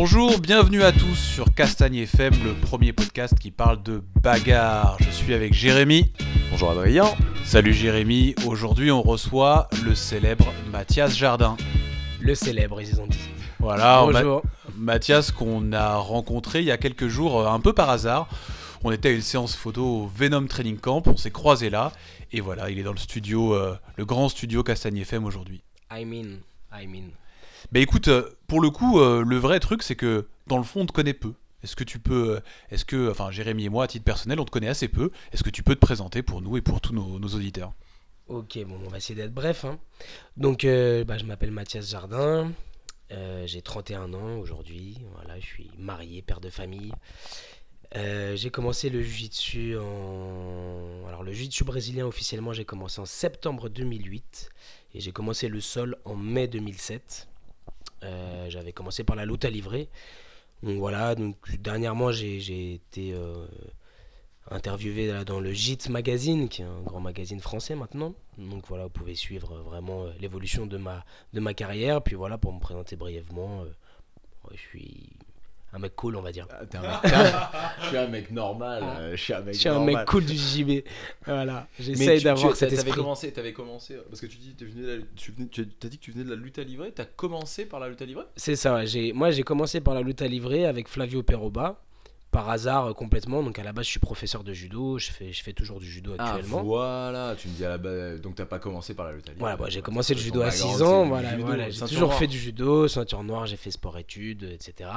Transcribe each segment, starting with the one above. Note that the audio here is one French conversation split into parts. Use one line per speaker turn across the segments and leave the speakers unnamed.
Bonjour, bienvenue à tous sur Castagne FM, le premier podcast qui parle de bagarre. Je suis avec Jérémy.
Bonjour Adrien.
Salut Jérémy, aujourd'hui on reçoit le célèbre Mathias Jardin.
Le célèbre, ils ont dit.
Voilà, Ma-
Bonjour.
Mathias qu'on a rencontré il y a quelques jours, euh, un peu par hasard. On était à une séance photo au Venom Training Camp, on s'est croisés là, et voilà, il est dans le studio, euh, le grand studio Castagne FM aujourd'hui.
I mean, I mean.
Bah écoute, euh, pour le coup, euh, le vrai truc, c'est que dans le fond, on te connaît peu. Est-ce que tu peux, euh, est-ce que, enfin, Jérémy et moi, à titre personnel, on te connaît assez peu. Est-ce que tu peux te présenter pour nous et pour tous nos, auditeurs?
Ok, bon, on va essayer d'être bref. hein. Donc, bah, je m'appelle Mathias Jardin. J'ai 31 ans aujourd'hui. Voilà, je suis marié, père de famille. J'ai commencé le jiu-jitsu en... Alors, le jiu-jitsu brésilien, officiellement, j'ai commencé en septembre 2008. Et j'ai commencé le sol en mai 2007. Euh, J'avais commencé par la lutte à livrer. Donc voilà, donc dernièrement j'ai été euh, interviewé dans le JIT Magazine, qui est un grand magazine français maintenant. Donc voilà, vous pouvez suivre euh, vraiment l'évolution de ma, de ma carrière. Puis voilà, pour me présenter brièvement, je suis un mec cool, on va dire.
Ah, t'es un mec- je suis un mec normal. euh, je suis un mec
Je suis un mec cool du JB. Voilà, j'essaye d'avoir cet
t'avais
esprit.
commencé, t'avais commencé euh, parce que tu dis t'es venu la- tu venais- tu as dit que tu venais de la lutte à livrer. T'as commencé par la lutte à livrer?
C'est ça, ouais, j'ai- moi j'ai commencé par la lutte à livrer avec Flavio Peroba. Par hasard euh, complètement, donc à la base je suis professeur de judo, je fais, je fais toujours du judo actuellement.
Ah voilà, tu me dis à la base. Donc t'as pas commencé par la lutte à livrer.
Voilà, bah, j'ai commencé le judo à
background,
6
c'est
ans. Voilà, voilà, j'ai toujours fait du judo, ceinture noire, j'ai fait sport-études, etc.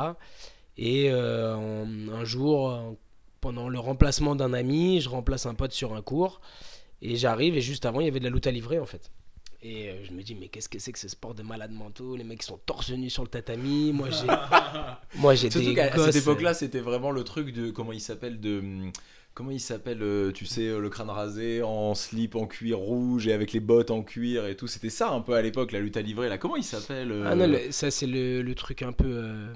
Et euh, un jour, euh, pendant le remplacement d'un ami, je remplace un pote sur un cours. Et j'arrive, et juste avant, il y avait de la lutte à livrer en fait. Et euh, je me dis, mais qu'est-ce que c'est que ce sport de malades mentaux? Les mecs sont torse nus sur le tatami. Moi, j'ai moi j'ai
Surtout qu'à cette époque-là, c'était vraiment le truc de comment il s'appelle de comment il s'appelle tu sais le crâne rasé en slip en cuir rouge et avec les bottes en cuir et tout. C'était ça un peu à l'époque la lutte à livrer là. Comment il s'appelle euh,
Ah non, le- ça c'est le, le truc un peu. euh,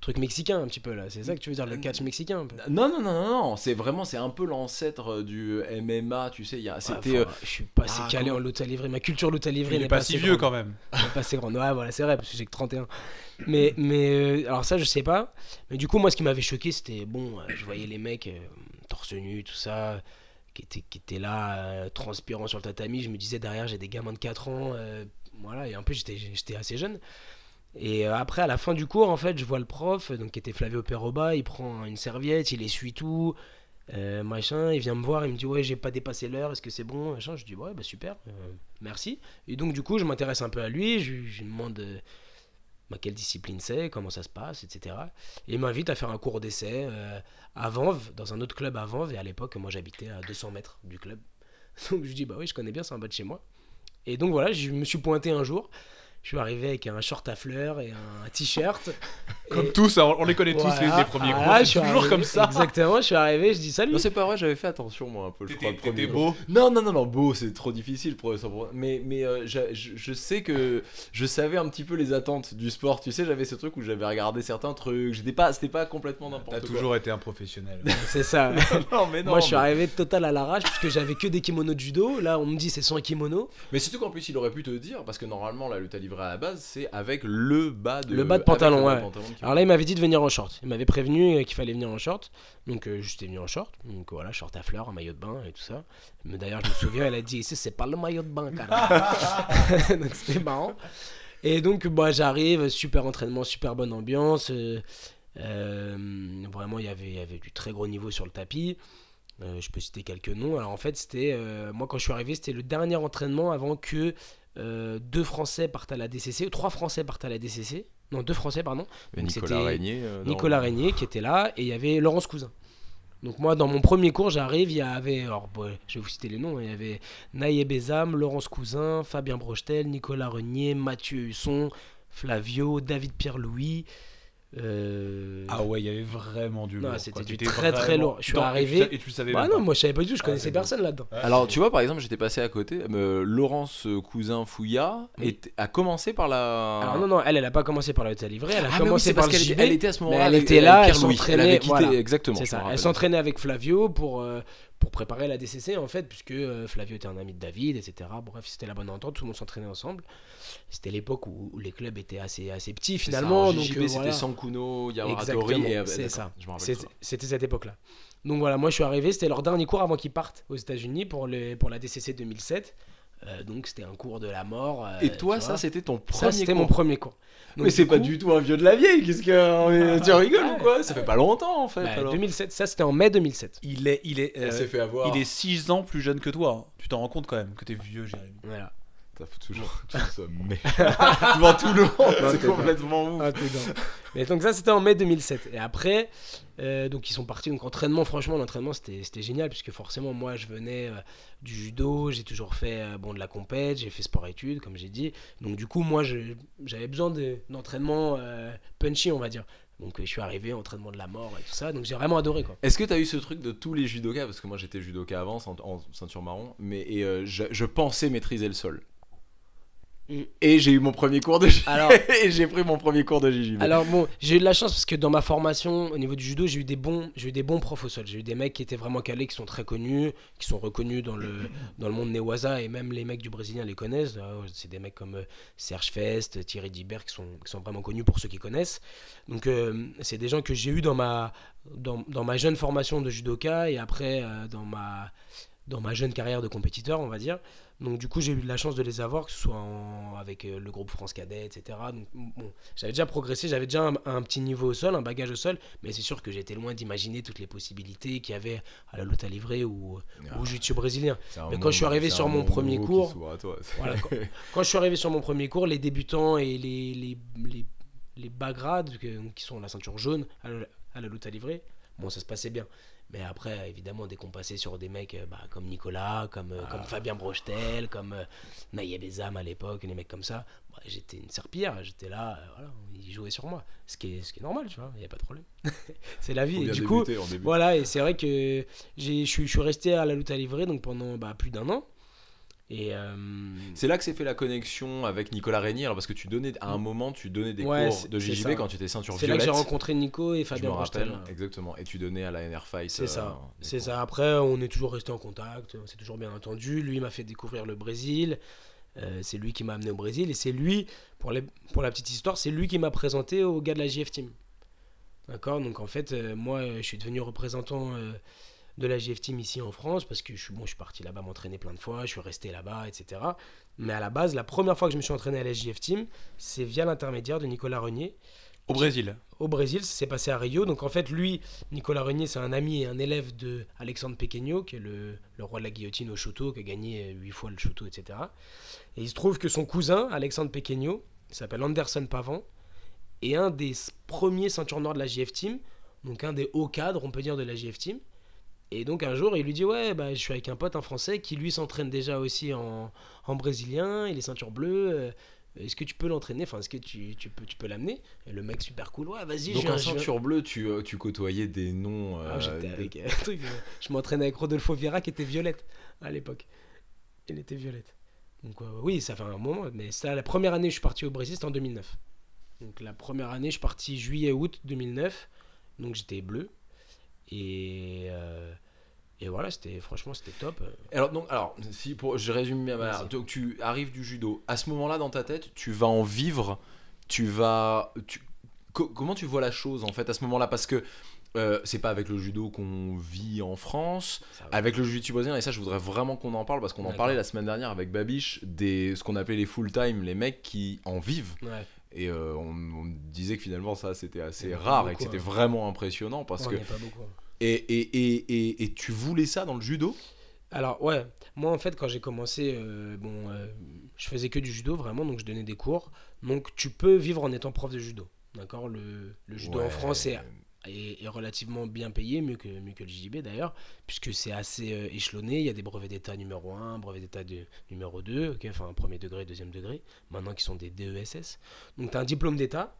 truc mexicain un petit peu là. C'est ça que tu veux dire, le catch mexicain un peu
Non, non, non, non, non, c'est vraiment, c'est un peu l'ancêtre du MMA, tu sais, il y a, c'était...
Ouais,
euh,
je suis pas assez
ah,
calé
comment-
en lutte à livrer. Ma culture lutte à livrer n'est
est pas
assez
si vieux
grande.
quand même.
Pas assez grande. Ouais, voilà, c'est vrai, parce que j'ai que 31. Mais, mais euh, alors ça, je sais pas. Mais du coup, moi, ce qui m'avait choqué, c'était bon, euh, je voyais les mecs euh, torse nu, tout ça, qui étaient, qui étaient là, euh, transpirant sur le tatami. Je me disais, derrière, j'ai des gamins de 4 ans. euh, voilà, et en plus, j'étais j'étais assez jeune. Et euh, après, à la fin du cours, en fait, je vois le prof, donc qui était Flavio Peroba, il prend une serviette, il essuie tout, euh, machin, il vient me voir, il me dit ouais j'ai pas dépassé l'heure, est-ce que c'est bon, machin, je dis ouais bah super, euh, merci. Et donc du coup je m'intéresse un peu à lui, je, lui demande euh, bah, quelle discipline c'est, comment ça se passe, etc. Et il m'invite à faire un cours d'essai euh, à Vanves, dans un autre club à Vanves, et à l'époque moi j'habitais à 200 mètres du club. Donc je dis bah oui je connais bien, c'est en bas de chez moi. Et donc voilà, je me suis pointé un jour, je suis arrivé avec un short à fleurs et un t-shirt.
Comme
Et-
tous, hein, on les connaît tous les, les premiers cours.
je suis
toujours
arrivé-
comme ça.
Exactement, je suis arrivé, je dis salut.
Non, c'est pas vrai, j'avais fait attention, moi, un peu, je crois,
T'étais
le premier
t'étais
jour.
beau.
Non, non, non, non, beau, c'est trop difficile pour pour- Mais, mais euh, je, je- je sais que je savais un petit peu les attentes du sport, tu sais, j'avais ce truc où j'avais regardé certains trucs, j'étais pas, c'était pas complètement n'importe
T'as
quoi.
toujours été un professionnel.
C'est ça.
non, mais non,
Moi, je suis arrivé total à l'arrache parce que j'avais que des kimonos de judo. Là, on me dit c'est sans kimono.
mais surtout qu'en plus, il aurait pu te dire, parce que normalement, la lutte à à la base, c'est avec le bas de...
Le bas de pantalon,
le bas de
ouais.
pantalon
Alors là, il m'avait dit de venir en short. Il m'avait prévenu euh, qu'il fallait venir en short. Donc, euh, j'étais venu en short. Donc, voilà, short à fleurs, un maillot de bain et tout ça. Mais d'ailleurs, je me souviens, elle a dit Ici, c'est pas le maillot de bain, donc, c'était marrant. Et donc, bah, j'arrive, super entraînement, super bonne ambiance. euh, euh, vraiment, il y avait- il y avait du très gros niveau sur le tapis. Euh, je peux citer quelques noms. Alors en fait, c'était euh, moi quand je suis arrivé, c'était le dernier entraînement avant que euh, deux Français partent à la DCC, trois Français partent à la DCC. Non, deux Français, pardon. Donc,
Nicolas Régnier. euh,
Nicolas Régnier qui était là et il y avait Laurence Cousin. Donc moi, dans mon premier cours, j'arrive, il y avait, alors bon, je vais vous citer les noms, hein, il y avait Naïe Bézam, Laurence Cousin, Fabien Brochetel, Nicolas Régnier, Mathieu Husson, Flavio, David Pierre-Louis. Euh,
Ah ouais, il y avait vraiment du
Non,
lourd.
c'était du très, très lourd. Je suis
dans- et tu
arrivé-
Et tu savais
Bah
même
non,
pas.
moi je savais pas du tout, je
Ah,
connaissais personne là-dedans.
Alors, tu vois, par exemple, j'étais passé à côté. euh, Laurence euh, Cousin Fouilla
Oui.
était- a commencé par la.
Alors non, non, elle, elle a pas commencé par la livrer, elle a
Ah, oui,
commencé par
parce
le
qu'elle
JB.
était, elle était à ce moment-là.
elle était là, elle s'entraînait, voilà.
exactement.
Ça. Elle s'entraînait avec Flavio pour, euh, pour préparer la DCC en fait, puisque euh, Flavio était un ami de David, etc. Bref, c'était la bonne entente, tout le monde s'entraînait ensemble. C'était l'époque où, où les clubs étaient assez, assez petits
ça,
finalement.
en
donc, euh,
c'était. Sankuno, Yawaratori euh,
c'est ça. C'est-
ça.
C'était cette époque-là. Donc voilà, moi je suis arrivé, c'était leur dernier cours avant qu'ils partent aux États-Unis pour, les, pour la DCC 2007. Euh, donc c'était un cours de la mort. euh,
Et toi, ça c'était ton
Ça,
premier
c'était
cours.
mon premier cours. Donc,
Mais c'est pas
coup,
du tout un vieux de la vieille, qu'est-ce que. tu rigoles ou quoi? Ça fait pas longtemps en fait.
bah,
alors.
2007, ça c'était en mai 2007.
Il est, il est, euh,
s'est fait avoir.
il est 6 ans plus jeune que toi. hein. Tu t'en rends compte quand même que t'es vieux, Jérémy.
Voilà.
Faut toujours. Tu ça, mais. Devant tout le monde, c'est complètement ouf.
Ah. Mais donc ça c'était en mai 2007. Et après, euh, donc ils sont partis. Donc entraînement, franchement l'entraînement c'était génial puisque forcément moi je venais euh, du judo, j'ai toujours fait euh, bon de la compète, j'ai fait sport études comme j'ai dit. Donc du coup moi j'avais besoin de- d'entraînement euh, punchy on va dire. Donc je suis arrivé entraînement de la mort et tout ça. Donc j'ai vraiment adoré quoi.
Est-ce que t'as eu ce truc de tous les judokas? Parce que moi j'étais judoka avant, en, en ceinture marron, mais et, je, je pensais maîtriser le sol.
Mm.
Et j'ai eu mon premier cours de JJB.
Alors-
et j'ai pris mon premier cours de JJB.
Alors bon, j'ai eu de la chance parce que dans ma formation au niveau du judo, j'ai eu des bons, j'ai eu des bons profs au sol. J'ai eu des mecs qui étaient vraiment calés, qui sont très connus, qui sont reconnus dans le dans le monde Newaza et même les mecs du brésilien les connaissent. Euh, C'est des mecs comme euh, Serge Fest, Thierry Dibert qui sont qui sont vraiment connus pour ceux qui connaissent. Donc euh, c'est des gens que j'ai eu dans ma dans, dans ma jeune formation de judoka et après euh, dans ma dans ma jeune carrière de compétiteur, on va dire. Donc du coup, j'ai eu de la chance de les avoir, que ce soit en- avec euh, le groupe France Cadet, etc. Donc bon, j'avais déjà progressé, j'avais déjà un, un petit niveau au sol, un bagage au sol, mais c'est sûr que j'étais loin d'imaginer toutes les possibilités qu'il y avait à la lutte à livrer ou
Ah,
au jiu-jitsu brésilien. mais quand je suis arrivé sur mon premier cours-. Voilà, quand, quand je suis arrivé sur mon premier cours, les débutants et les, les, les, les bas grades, qui sont la ceinture jaune à la, à la lutte à livrer, bon, ça se passait bien. Mais après, évidemment, dès qu'on passait sur des mecs euh, bah, comme Nicolas, comme, euh, comme Fabien Brochetel, comme euh, Bezam à l'époque, les mecs comme ça, bah, j'étais une serpillère, j'étais là, euh, voilà, ils jouaient sur moi. Ce qui est, ce qui est normal, tu vois, il n'y a pas de problème. c'est la vie. Et du coup, voilà, et c'est vrai que j'ai- je suis je suis resté à la lutte à livrer donc pendant bah, plus d'un an. Et euh,
C'est là que s'est fait la connexion avec Nicolas Régnier, alors parce que tu donnais à un moment tu donnais des
Ouais,
cours de JJB quand tu étais ceinture
c'est là que
violette.
j'ai rencontré Nico et
je me
Fabien
rappelle
Brostel.
exactement et tu donnais à la NR Fight.
C'est ça,
euh,
c'est ça. Après, on est toujours resté en contact, c'est toujours bien entendu. Lui m'a fait découvrir le Brésil. Euh, c'est lui qui m'a amené au Brésil et c'est lui, pour, les, pour la petite histoire, c'est lui qui m'a présenté au gars de la JF Team. D'accord? Donc en fait, euh, moi, je suis devenu représentant de la JF Team ici en France parce que je suis, bon, je suis parti là-bas m'entraîner plein de fois, je suis resté là-bas, etc. Mais à la base, la première fois que je me suis entraîné à la JF Team, c'est via l'intermédiaire de Nicolas Renier
Au Brésil.
au Brésil, ça s'est passé à Rio. Donc en fait, lui, Nicolas Renier, c'est un ami et un élève de Alexandre Pequeño, qui est le, le roi de la guillotine au Shoto, qui a gagné huit fois le Shoto, etc. Et il se trouve que son cousin, Alexandre Pequeño, il s'appelle Anderson Pavan, est un des premiers ceintures noires de la JF Team, donc un des hauts cadres, on peut dire, de la JF Team. Et donc un jour, il lui dit Ouais, bah, je suis avec un pote, un français, qui lui s'entraîne déjà aussi en, en brésilien, il est ceinture bleue. euh, est-ce que tu peux l'entraîner? Enfin, est-ce que tu, tu peux, tu peux l'amener? Le mec, super cool, ouais, vas-y,
Donc
je
en ceinture bleue, tu, euh, tu côtoyais des noms.
Ah,
euh,
j'étais
de-
avec un truc, je m'entraînais avec Rodolfo Vieira qui était violette à l'époque. Il était violette. Donc euh, oui, ça fait un moment. Mais ça, la première année je suis parti au Brésil, c'était en 2009. Donc la première année, je suis parti juillet-août 2009. Donc j'étais bleu. Et, euh, et voilà, c'était franchement, c'était top.
Alors, donc, alors si pour, je résume bien. Alors, donc, tu arrives du judo. À ce moment-là, dans ta tête, tu vas en vivre. Tu vas. Tu, co- comment tu vois la chose en fait à ce moment-là? Parce que euh, c'est pas avec le judo qu'on vit en France. Avec le jiu-jitsu brésilien, et ça, je voudrais vraiment qu'on en parle parce qu'on en parlait la semaine dernière avec Babiche, des, ce qu'on appelait les full-time, les mecs qui en vivent.
Ouais,
Et euh, on, on disait que finalement, ça, c'était assez rare et que c'était
hein.
vraiment impressionnant parce que.
pas beaucoup.
Et, et, et, et, et tu voulais ça dans le judo?
Alors ouais, moi en fait quand j'ai commencé, euh, bon, euh, je faisais que du judo vraiment, donc je donnais des cours. Donc tu peux vivre en étant prof de judo, d'accord? Le, le judo en. France est, est- relativement bien payé, mieux que, mieux que le JJB d'ailleurs, puisque c'est assez euh, échelonné. Il y a des brevets d'état numéro 1, brevets d'état de, numéro 2, ok, enfin premier degré, deuxième degré, maintenant qui sont des DESS. Donc tu as un diplôme d'état,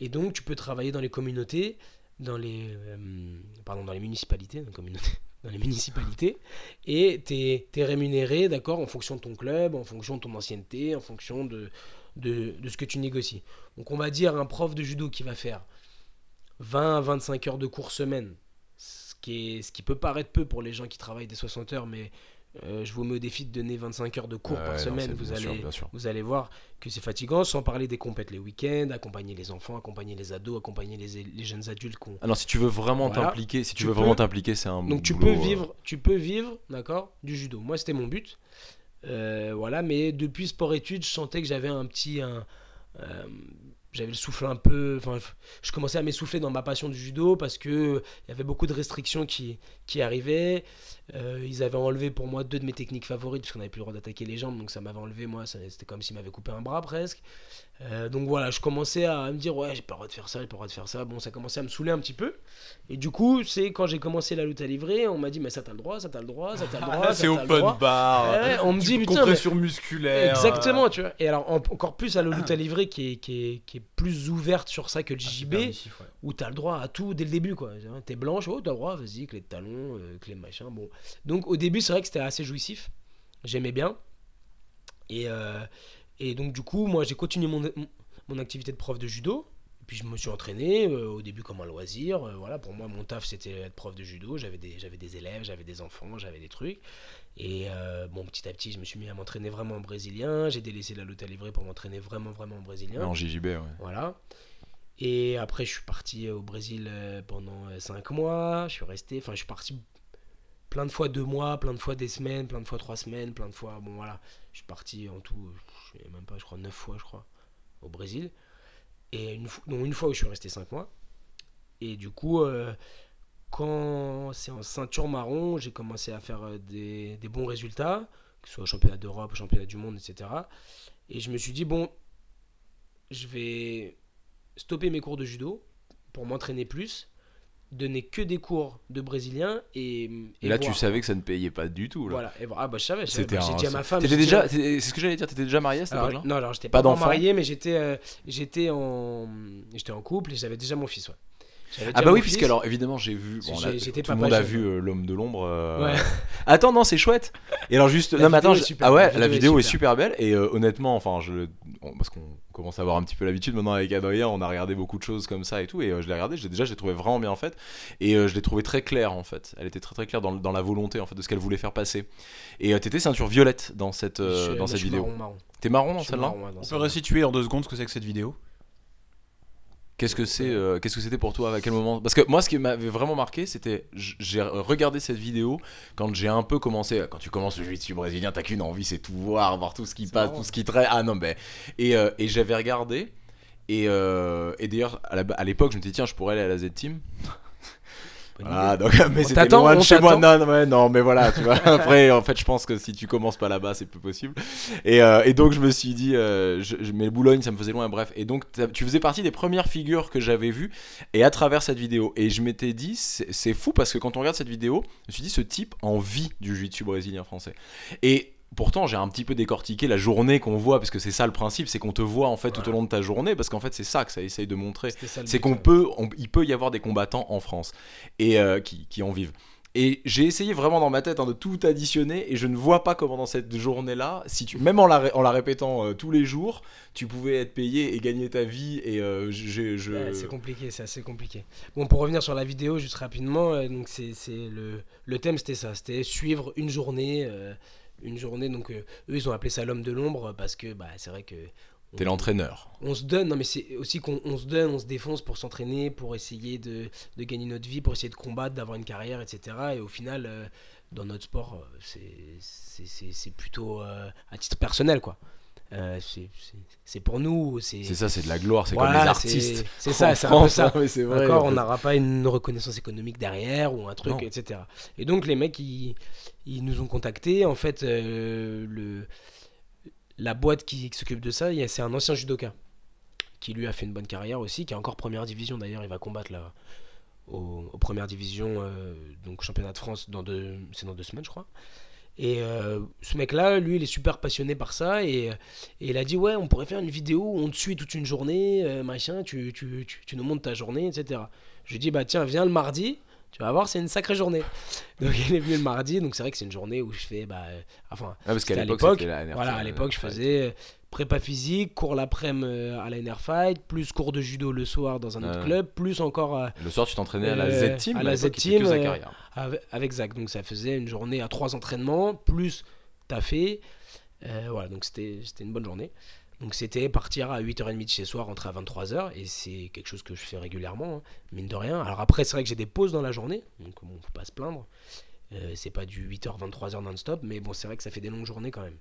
et donc tu peux travailler dans les communautés, dans les, euh, pardon, dans les municipalités, dans les communautés, dans les municipalités, et tu es, rémunéré, d'accord, en fonction de ton club, en fonction de ton ancienneté, en fonction de, de, de ce que tu négocies. Donc on va dire un prof de judo qui va faire 20 à 25 heures de cours semaine, ce qui, est, ce qui peut paraître peu pour les gens qui travaillent des 60 heures, mais euh, je vous mets au défi de donner 25 heures de cours par
non,
semaine.
c'est-
Vous
bien sûr,
allez,
bien sûr.
vous allez voir que c'est fatigant, sans parler des compètes les week-ends, accompagner les enfants, accompagner les ados, accompagner les, les jeunes adultes. qu'on-
Alors si tu veux vraiment
Voilà.
t'impliquer, si tu,
Tu
veux
peux-
vraiment t'impliquer, c'est un
Donc tu
boulot,
peux
euh,
vivre, tu peux vivre, d'accord, du judo. Moi c'était mon but, Euh, voilà. Mais depuis sport-études, je sentais que j'avais un petit, un, j'avais le souffle un peu, enfin, je commençais à m'essouffler dans ma passion du judo parce que il y avait beaucoup de restrictions qui, arrivaient. Euh, ils avaient enlevé pour moi deux de mes techniques favorites parce qu'on n'avait plus le droit d'attaquer les jambes, donc ça m'avait enlevé moi, c'était comme s'ils m'avaient coupé un bras presque. Euh, donc voilà, je commençais à me dire ouais j'ai pas le droit de faire ça, j'ai pas le droit de faire ça. Bon, ça commençait à me saouler un petit peu. Et du coup, c'est quand j'ai commencé la lutte à livrer, on m'a dit mais ça t'as le droit, ça t'as le droit, ça t'as le droit.
Ah,
ça,
c'est open
droit.
bar.
Ouais, on me dit putain mais-
compression musculaire.
Exactement, tu vois. Et alors en- encore plus à la lutte à livrer qui est, qui, est, qui est plus ouverte sur ça que le JJB,
Permissif, ouais.
où t'as le droit à tout dès le début quoi. T'es blanche, oh t'as le droit, vas-y, clé de talon, euh, clé machin. Bon. Donc au début c'est vrai que c'était assez jouissif, j'aimais bien. Et, euh, et donc du coup moi j'ai continué mon, mon activité de prof de judo. Et puis je me suis entraîné euh, au début comme un loisir. euh, voilà, pour moi mon taf c'était être prof de judo. J'avais des, j'avais des élèves, j'avais des enfants, j'avais des trucs. Et euh, bon petit à petit je me suis mis à m'entraîner vraiment en brésilien. J'ai délaissé la lutte à livrer pour m'entraîner vraiment vraiment en brésilien.
En JJB, ouais.
Voilà. Et après, je suis parti au Brésil pendant 5 mois. Je suis resté. Enfin, je suis parti plein de fois deux mois, plein de fois des semaines, plein de fois trois semaines, plein de fois. Bon, voilà. Je suis parti en tout, je sais même pas, je crois, neuf fois, je crois, au Brésil. Et une, fois- dont une fois où je suis resté 5 mois. Et du coup, euh, quand c'est en ceinture marron, j'ai commencé à faire euh, des, des bons résultats, que ce soit au championnat d'Europe, au championnat du monde, etc. Et je me suis dit, bon, je vais stopper mes cours de judo pour m'entraîner plus, donner que des cours de brésilien et,
Et là, tu savais que ça ne payait pas du tout. Là.
Voilà, et. Ah bah je savais, savais.
C'était
Bah, j'ai
un-
dit à ma femme.
T'étais déjà, c'est ce que j'allais dire, t'étais déjà marié à cette
Alors,
époque-là?
non, alors j'étais
Pas
pas, marié, mais j'étais euh, j'étais en j'étais en couple et j'avais déjà mon fils. Ouais.
Ah bah oui, puisque alors évidemment j'ai vu, bon, là, tout le monde a vu euh, l'homme de l'ombre. euh,
Ouais.
Attends, non, c'est chouette. Et alors juste,
La
non mais attends,
vidéo est
je-
super,
ah ouais,
la
la
vidéo
vidéo
est
est super belle et euh, honnêtement, enfin je, on- parce qu'on commence à avoir un petit peu l'habitude maintenant avec Adrien, on a regardé beaucoup de choses comme ça et tout et euh, je l'ai regardé, j'ai déjà j'ai trouvé vraiment bien faite et euh, je l'ai trouvé très claire en fait. Elle était très très claire dans, dans la volonté en fait de ce qu'elle voulait faire passer. Et euh, t'étais ceinture violette dans cette euh,
Je-
dans
moi,
cette
je suis
vidéo.
marron, marron.
T'es marron
Je
dans
suis
celle-là?
marron, ouais, dans
On peut
celle-là.
resituer en deux secondes ce que c'est que cette vidéo?
Qu'est-ce que c'est euh, Qu'est-ce que c'était pour toi À quel moment? Parce que moi, ce qui m'avait vraiment marqué, c'était j'ai regardé cette vidéo quand j'ai un peu commencé. Quand tu commences le jiu-jitsu brésilien, t'as qu'une envie, c'est tout voir, voir tout ce qui passe,
marrant.
tout ce qui traite. Ah non, mais et, euh, et j'avais regardé. Et, euh, et d'ailleurs, à l'époque, je me disais tiens, je pourrais aller à la Z Team.
Bonne
Ah donc mais c'était loin de chez moi. Non, non, non, mais voilà, tu vois. Après, en fait, je pense que si tu commences pas là-bas, c'est plus possible. Et, euh, et donc, je me suis dit, euh, je, mais Boulogne, ça me faisait loin. Bref, et donc, tu faisais partie des premières figures que j'avais vues, et à travers cette vidéo. Et je m'étais dit, c'est fou parce que quand on regarde cette vidéo, je me suis dit, ce type en vit du jiu-jitsu brésilien français. Et Pourtant, j'ai un petit peu décortiqué la journée qu'on voit, parce que c'est ça le principe, c'est qu'on te voit en fait tout au long de ta journée, parce qu'en fait c'est ça que ça essaye de montrer c'est qu'on peut, on- il peut y avoir des combattants en France et euh, qui, qui en vivent. Et j'ai essayé vraiment dans ma tête hein, de tout additionner et je ne vois pas comment dans cette journée-là, si tu, même en la, en la répétant euh, tous les jours, tu pouvais être payé et gagner ta vie et euh, je,
Ouais, c'est compliqué, c'est assez compliqué. Bon, pour revenir sur la vidéo, juste rapidement, donc c'est c'est le, le thème c'était ça, c'était suivre une journée, une journée. Donc euh, eux ils ont appelé ça l'homme de l'ombre parce que bah c'est vrai que
T'es l'entraîneur.
on se donne, non mais c'est aussi qu'on on se donne, on se défonce pour s'entraîner, pour essayer de, de gagner notre vie, pour essayer de combattre, d'avoir une carrière, etc. Et au final, euh, dans notre sport, euh, c'est- plutôt euh, à titre personnel quoi. Euh, c'est- pour nous, c'est
ça, c'est de la gloire, c'est
Voilà,
comme les artistes.
c'est ça, c'est un peu ça.
vrai.
D'accord,
en
on n'aura pas une reconnaissance économique derrière ou un truc,
Non.
etc. Et donc les mecs, ils, ils nous ont contactés. En fait, euh, le, la boîte qui, qui s'occupe de ça, c'est un ancien judoka qui lui a fait une bonne carrière aussi, qui est encore première division d'ailleurs. Il va combattre là aux, aux premières divisions, euh, donc championnat de France dans deux, c'est dans deux semaines, je crois. Et euh, ce mec-là, lui, il est super passionné par ça et, et il a dit ouais, on pourrait faire une vidéo où on te suit toute une journée, euh, machin, tu, tu, tu, tu nous montres ta journée, etc. Je lui ai dit bah tiens, viens le mardi, tu vas voir, c'est une sacrée journée. Donc il est venu le mardi, donc c'est vrai que c'est une journée où je fais, bah, euh, enfin,
Ah, parce qu'à l'époque,
voilà, à l'époque, je faisais prépa physique, cours l'après-midi euh, à la NR Fight, plus cours de judo le soir dans un autre club, plus encore euh,
Le soir, tu t'entraînais à la
Euh,
Z-Team.
à la Z-Team, euh, avec, avec Zach. Donc ça faisait une journée à trois entraînements, plus taffé. Voilà, donc c'était une bonne journée. Donc c'était partir à 8h30 de chez soi, rentrer à 23h, et c'est quelque chose que je fais régulièrement, hein, mine de rien. Alors après, c'est vrai que j'ai des pauses dans la journée, donc bon, faut pas se plaindre. C'est pas du 8h, 23h non-stop, mais bon, c'est vrai que ça fait des longues journées quand même.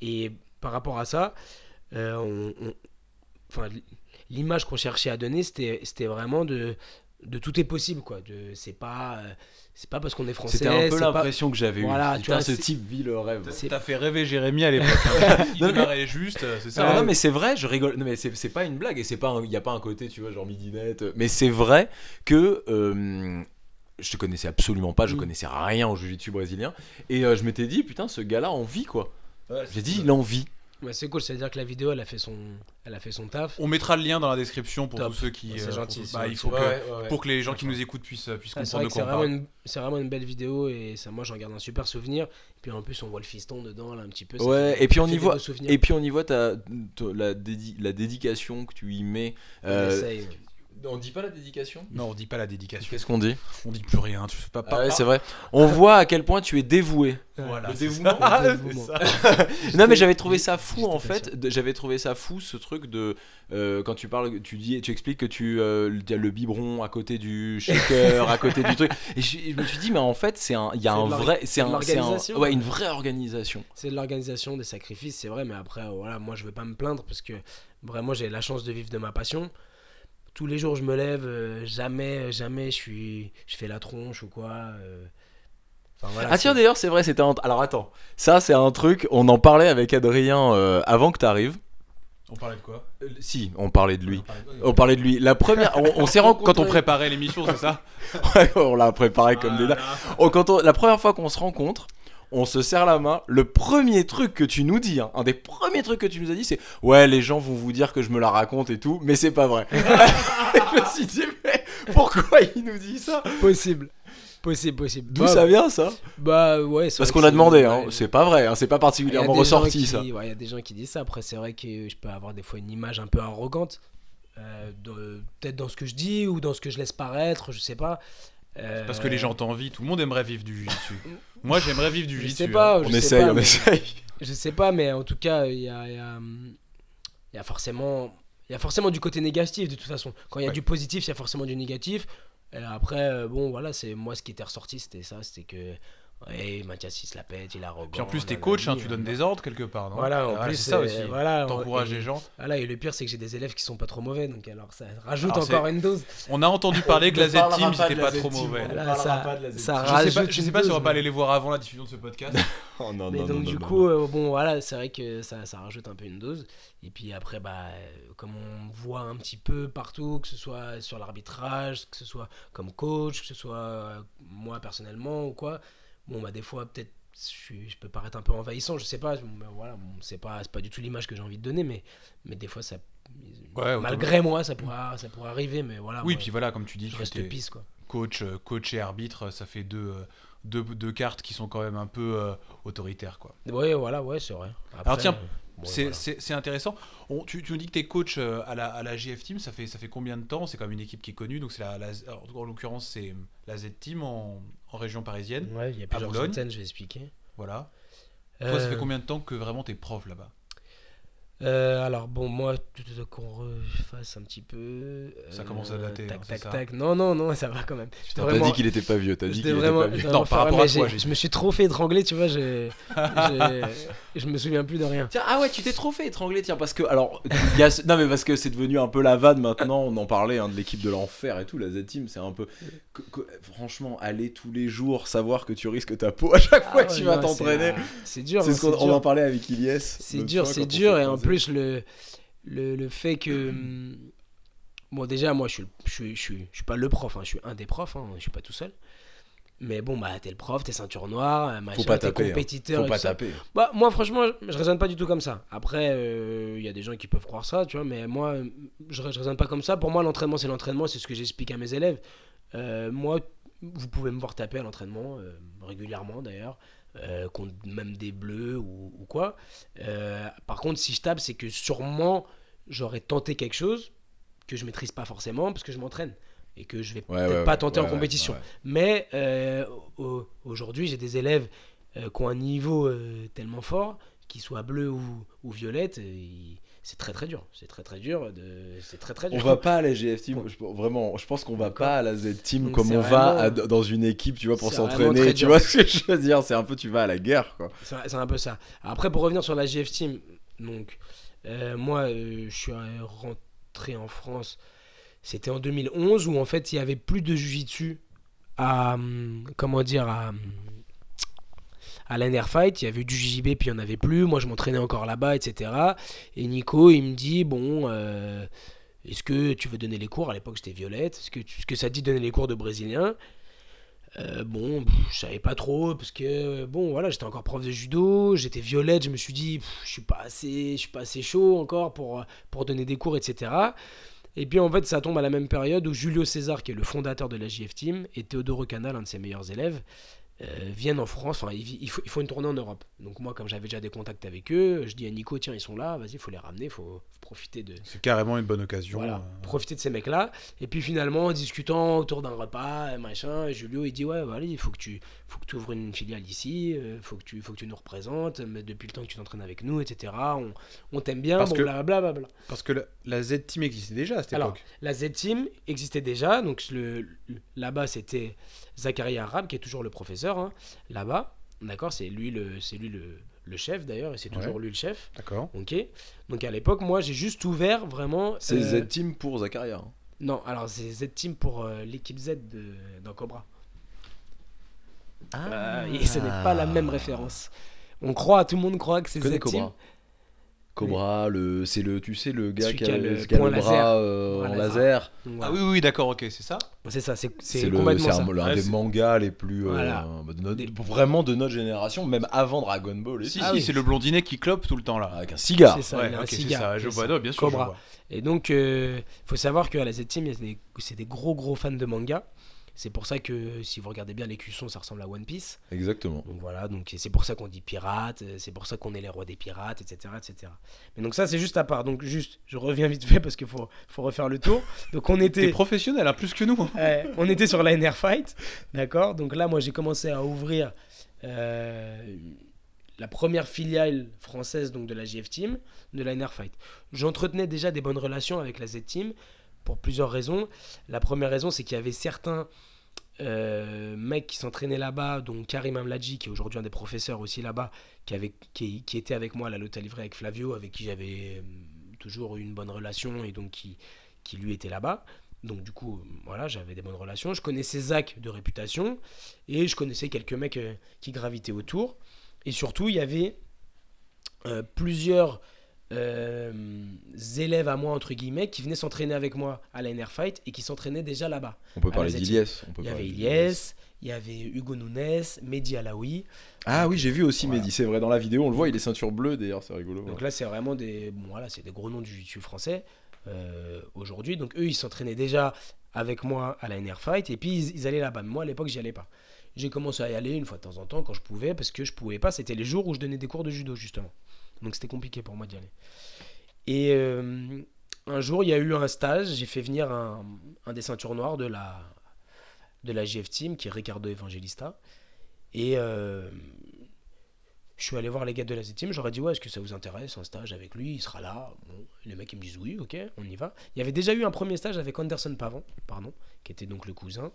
Et par rapport à ça, euh, on- on- enfin, l'image qu'on cherchait à donner, c'était c'était vraiment de, de tout est possible, quoi. De, c'est pas, euh, c'est pas parce qu'on est français.
C'était un peu
c'est pas-
l'impression que j'avais
Voilà,
eu.
tu vois,
ce type vit le rêve.
C'est-
T'as fait rêver Jérémy à l'époque. hein. Il
Non, mais-
juste, euh, c'est ça.
Non, non, mais c'est vrai, je rigole. Non, mais c'est c'est pas une blague et c'est pas, il y a pas un côté, tu vois, genre midinette. Mais c'est vrai que euh, je te connaissais absolument pas, je
Mm.
connaissais rien au jiu-jitsu brésilien et euh, je m'étais dit, putain, ce gars-là en vit quoi. J'ai dit, il en vit.
Ouais, c'est cool, c'est-à-dire que la vidéo, elle a fait son, elle a fait son taf.
On mettra le lien dans la description pour
Top.
tous ceux qui.
C'est
euh,
gentil,
pour-
c'est
bah,
gentil.
il faut que,
Ouais, ouais, ouais.
pour que les gens qui nous écoutent puissent, puissent
Ah, c'est
comprendre de quoi
c'est
on
vraiment,
parle.
une, c'est vraiment une belle vidéo et ça, moi, j'en garde un super souvenir. Et puis en plus, on voit le fiston dedans, là, un petit peu.
Ouais, et puis on y voit-. Et puis on y voit ta, ta- la, dédi- la dédication que tu y mets. Euh. On dit pas la dédication?
Non, on dit pas la dédication.
Qu'est-ce qu'on dit?
On dit plus rien. Tu sais pas.
Ah
pas-
ouais, c'est vrai. On voit à quel point tu es dévoué.
Voilà.
Le dévouement.
ça.
Le dévouement.
Non mais j'avais trouvé ça fou en fait. J'avais trouvé ça fou ce truc de euh, quand tu parles, tu dis, tu expliques que tu euh, il y a le biberon à côté du shaker, à côté du truc. Et je, je me suis dit mais en fait c'est un, il y a un vrai, c'est un, ouais une vraie organisation.
C'est de l'organisation, des sacrifices, c'est vrai, mais après, voilà, moi je vais pas me plaindre parce que vraiment j'ai la chance de vivre de ma passion. Tous les jours je me lève, euh, jamais, jamais je suis, je fais la tronche ou quoi. euh. Enfin, voilà,
ah tiens
c'est-
d'ailleurs c'est vrai c'était un... alors attends ça c'est un truc on en parlait avec Adrien euh, avant que tu arrives.
On parlait de quoi?
Si on parlait de lui.
On parlait de-
On parlait de lui. La première, on, on s'est rencontrés
Quand on préparait l'émission, c'est ça?
Ouais, on l'a préparé comme des. Oh, quand on- la première fois qu'on se rencontre, on se serre la main. Le premier truc que tu nous dis, hein, un des premiers trucs que tu nous as dit, c'est Ouais, les gens vont vous dire que je me la raconte et tout, mais c'est pas vrai. je me suis dit, mais pourquoi il nous dit ça?
Possible. Possible, possible.
D'où
Bah,
ça vient ça?
Bah ouais, c'est
Parce qu'on a demandé, hein,
ouais.
c'est pas vrai, hein, c'est pas particulièrement ressorti
qui-
ça.
ouais, Il y a des gens qui disent ça. Après, c'est vrai que je peux avoir des fois une image un peu arrogante. euh, de- Peut-être dans ce que je dis ou dans ce que je laisse paraître, je sais pas. Euh,
Parce que les gens t'envient. Tout le monde aimerait vivre du jiu-jitsu. Moi, j'aimerais vivre du
Je
jiu-jitsu.
sais pas,
hein.
je
On
sais
essaye,
pas,
on
mais-
essaye.
Je sais pas, mais en tout cas, il y a, il y a, hum, il y a forcément, il y a forcément du côté négatif de toute façon. Quand il y a
Ouais.
du positif, il y a forcément du négatif. Et après, euh, bon, voilà, c'est moi ce qui était ressorti, c'était ça, c'était que, ouais, Mathias il se la pète, il arrogant.
Puis en plus, t'es coach, hein, tu donnes
nanana.
des ordres quelque part, non
Voilà, en
Ah,
plus,
c'est ça
euh,
aussi.
Voilà,
T'encourages les gens.
Voilà, et le pire, c'est que j'ai des élèves qui sont pas trop mauvais, donc alors ça rajoute
Alors,
encore une dose.
On a entendu parler que la
ne parlera
Z-Team,
pas
trop mauvais.
Voilà, ça-
pas de la Z-Team.
ça
Je sais pas,
rajoute
je
une
sais pas si on va pas
mais-
aller les voir avant la diffusion de ce podcast.
Oh, non,
Mais
non,
donc
non,
du
non,
coup, euh, bon voilà, c'est vrai que ça, ça rajoute un peu une dose. Et puis après, bah, euh, comme on voit un petit peu partout, que ce soit sur l'arbitrage, que ce soit comme coach, que ce soit euh, moi personnellement ou quoi, bon bah des fois peut-être je, je peux paraître un peu envahissant, je sais pas, mais voilà, bon, c'est pas c'est pas du tout l'image que j'ai envie de donner, mais mais des fois ça,
Ouais,
malgré moi, ça pourra ça pourra arriver, mais voilà.
Oui,
moi,
puis voilà, comme tu dis,
je
tu
reste pisse quoi.
coach, euh, coach et arbitre, ça fait deux, euh, deux, deux cartes qui sont quand même un peu euh, autoritaires, quoi.
Ouais, voilà, ouais, c'est vrai. Après,
Alors tiens, c'est
voilà.
c'est- c'est intéressant. On- tu, tu nous dis que tu es coach euh, à la, à la GF Team, ça fait, ça fait combien de temps? C'est quand même une équipe qui est connue, donc c'est la, la- en l'occurrence c'est la Z Team en, en région parisienne.
Ouais, il y a plusieurs
Boulogne.
centaines, je vais expliquer.
Voilà. Toi, ça fait
Euh,
combien de temps que vraiment t'es prof là-bas?
Euh, alors bon, moi, qu'on refasse un petit peu.
Ça commence à dater,
Tac,
hein,
tac,
ça
tac. Non, non, non, ça va quand même.
T'as pas dit qu'il était pas vieux, t'as dit qu'il était
vraiment.
pas vieux.
j'étais
Non, par rapport à toi,
Je me suis trop fait étrangler, tu vois. j'ai- Je me souviens plus de rien.
Tiens, ah ouais, tu t'es trop fait étrangler, tiens, parce que, alors, y a non, mais parce que c'est devenu un peu la vanne maintenant, on en parlait, hein, de l'équipe de l'enfer et tout, la Z-Team, c'est un peu. Que- que- franchement, aller tous les jours, savoir que tu risques ta peau à chaque fois
Ah
que
ouais,
tu vas t'entraîner.
c'est- dur.
C'est
hein,
ce qu'on
c'est
on en parlait avec Ilyes.
C'est dur,
fois,
c'est dur, et en plus, le, le, le fait que. Bon, déjà, moi, je suis, je je suis, je suis pas le prof, hein, je suis un des profs, hein, je suis pas tout seul. Mais bon, bah, t'es le prof, t'es ceinture noire, euh, machin,
Faut pas
t'es
taper. hein.
compétiteur.
Faut pas
ça.
taper.
Bah, moi, franchement, je, je raisonne pas du tout comme ça. Après, euh, il y a des gens qui peuvent croire ça, tu vois, mais moi, euh, je, je raisonne pas comme ça. Pour moi, l'entraînement, c'est l'entraînement, c'est ce que j'explique à mes élèves. Euh, moi, vous pouvez me voir taper à l'entraînement, euh, régulièrement d'ailleurs, euh, contre même des bleus ou, ou quoi. Euh, par contre, si je tape, c'est que sûrement j'aurais tenté quelque chose que je maîtrise pas forcément parce que je m'entraîne et que je vais
Ouais,
peut-être
ouais,
pas tenter
ouais,
en compétition. Mais euh, au- aujourd'hui, j'ai des élèves qui ont un niveau tellement fort, qu'ils soient bleus ou, ou violettes, ils- c'est très très dur. C'est très très dur. De... C'est très très
On
dur.
va pas à la GF Team, je- vraiment, je pense qu'on va pas à la Z Team
Donc
comme on va à- dans une équipe, tu vois, pour s'entraîner, tu vois ce que je veux dire, c'est un peu tu vas à la guerre quoi.
C'est un peu ça. Après, pour revenir sur la GF Team, donc, euh, moi, euh, je suis rentré en France, c'était en 2011, où en fait, il y avait plus de Jiu-Jitsu à, hum, comment dire, à, hum, à l'NR Fight. Il y avait du JJB, puis il n'y en avait plus. Moi, je m'entraînais encore là-bas, etc. Et Nico, il me dit, bon... euh, est-ce que tu veux donner les cours? À l'époque, j'étais violette. Est-ce que, est-ce que ça dit donner les cours de brésilien? Euh, bon, pff, je savais pas trop parce que bon voilà, j'étais encore prof de judo, j'étais violette, je me suis dit je suis pas assez, je suis pas assez chaud encore pour pour donner des cours, etc. Et puis en fait, ça tombe à la même période où Julio César, qui est le fondateur de la JF Team, et Théodoro Canal, un de ses meilleurs élèves, viennent en France. Enfin, il, faut, il faut une tournée en Europe. Donc moi, comme j'avais déjà des contacts avec eux, je dis à Nico, tiens, ils sont là, vas-y, il faut les ramener, il faut, profiter de,
C'est carrément une bonne occasion.
voilà,
euh.
profiter de ces mecs-là. Et puis finalement, en discutant autour d'un repas, machin, Julio il dit ouais, voilà, il faut que tu, faut que tu ouvres une filiale ici, euh, faut que tu, faut que tu nous représentes. Mais depuis le temps que tu t'entraînes avec nous, etc. On, on t'aime bien,
Parce
bon,
que-
blablabla. bla.
Parce que la, la Z Team existait déjà à cette
Alors,
époque.
La Z Team existait déjà, donc le, le- là-bas c'était Zachary Arab qui est toujours le professeur hein, là-bas. D'accord, c'est lui le, c'est lui le, le chef d'ailleurs, et c'est toujours
Ouais.
lui le chef.
D'accord.
Ok. Donc à l'époque, moi j'ai juste ouvert vraiment.
C'est
euh,
Z Team pour Zakaria. hein.
Non, alors c'est Z Team pour euh, l'équipe Z de, dans Cobra. Euh, et ce n'est pas la même référence. On croit, tout le monde croit que c'est Z Team.
Cobra. Cobra, le, c'est le, tu sais, le gars qui
qui
a, le, qui a bras euh, en
laser.
Ah oui, oui, d'accord, ok, c'est ça.
C'est ça, c'est c'est
C'est le,
complètement
c'est
ça.
un, l'un
Ouais,
des
c'est-
mangas les plus euh,
Voilà.
de notre-
Des-
vraiment de notre génération, même avant Dragon Ball.
Si.
Ah
si,
oui.
c'est le blondinet qui clope tout le temps là.
Avec un cigare.
C'est ça,
ouais,
un
c'est
cigare,
ça, je
c'est
vois,
ça.
non, bien sûr, je
Cobra.
vois.
Et donc, il faut savoir qu'à la Z-Team, il y a des- c'est des gros gros fans de manga. C'est pour ça que si vous regardez bien les cuissons, ça ressemble à One Piece.
Exactement.
Donc voilà, donc c'est pour ça qu'on dit pirate, euh, c'est pour ça qu'on est les rois des pirates, etc., etc. Mais donc ça, c'est juste à part. Donc juste, je reviens vite fait parce qu'il faut, faut refaire le tour. Donc on
T'es
était,
professionnel, hein, plus que nous. hein.
euh, on était sur la NR Fight, d'accord. Donc là, moi, j'ai commencé à ouvrir euh, la première filiale française donc de la JF Team, de la NR Fight. J'entretenais déjà des bonnes relations avec la Z Team pour plusieurs raisons. La première raison, c'est qu'il y avait certains euh, mecs qui s'entraînaient là-bas, dont Karim Amladji, qui est aujourd'hui un des professeurs aussi là-bas, qui, qui, était avec moi à la Lota Livrée avec Flavio, avec qui j'avais euh, toujours eu une bonne relation et donc qui, qui lui était là-bas. Donc du coup, euh, voilà, j'avais des bonnes relations. Je connaissais Zach de réputation et je connaissais quelques mecs qui gravitaient autour. Et surtout, il y avait plusieurs euh, élèves à moi, entre guillemets, qui venaient s'entraîner avec moi à la NR Fight et qui s'entraînaient déjà là-bas.
On peut parler d'Iliès.
Il y avait Ilyes, il y avait Hugo Nunes, Mehdi Alaoui.
Ah oui, j'ai vu aussi
Voilà.
Mehdi, c'est vrai, dans la vidéo, on le voit, il est ceinture bleue d'ailleurs, c'est rigolo.
Donc là, c'est vraiment des, bon, voilà, c'est des gros noms du jiu français euh, aujourd'hui. Donc eux, ils s'entraînaient déjà avec moi à la NR Fight et puis ils, ils allaient là-bas. Moi, à l'époque, j'y allais pas. J'ai commencé à y aller une fois de temps en temps quand je pouvais parce que je pouvais pas. C'était les jours où je donnais des cours de judo justement. Donc c'était compliqué pour moi d'y aller. Et euh, un jour, il y a eu un stage. J'ai fait venir un, un des ceintures noires de la de la JF Team qui est Ricardo Evangelista. Et euh, je suis allé voir les gars de la Z-Team, j'aurais dit ouais, est-ce que ça vous intéresse un stage avec lui, il sera là. Bon, les mecs ils me disent oui, ok, on y va. Il y avait déjà eu un premier stage avec Anderson Pavon, pardon, qui était donc le cousin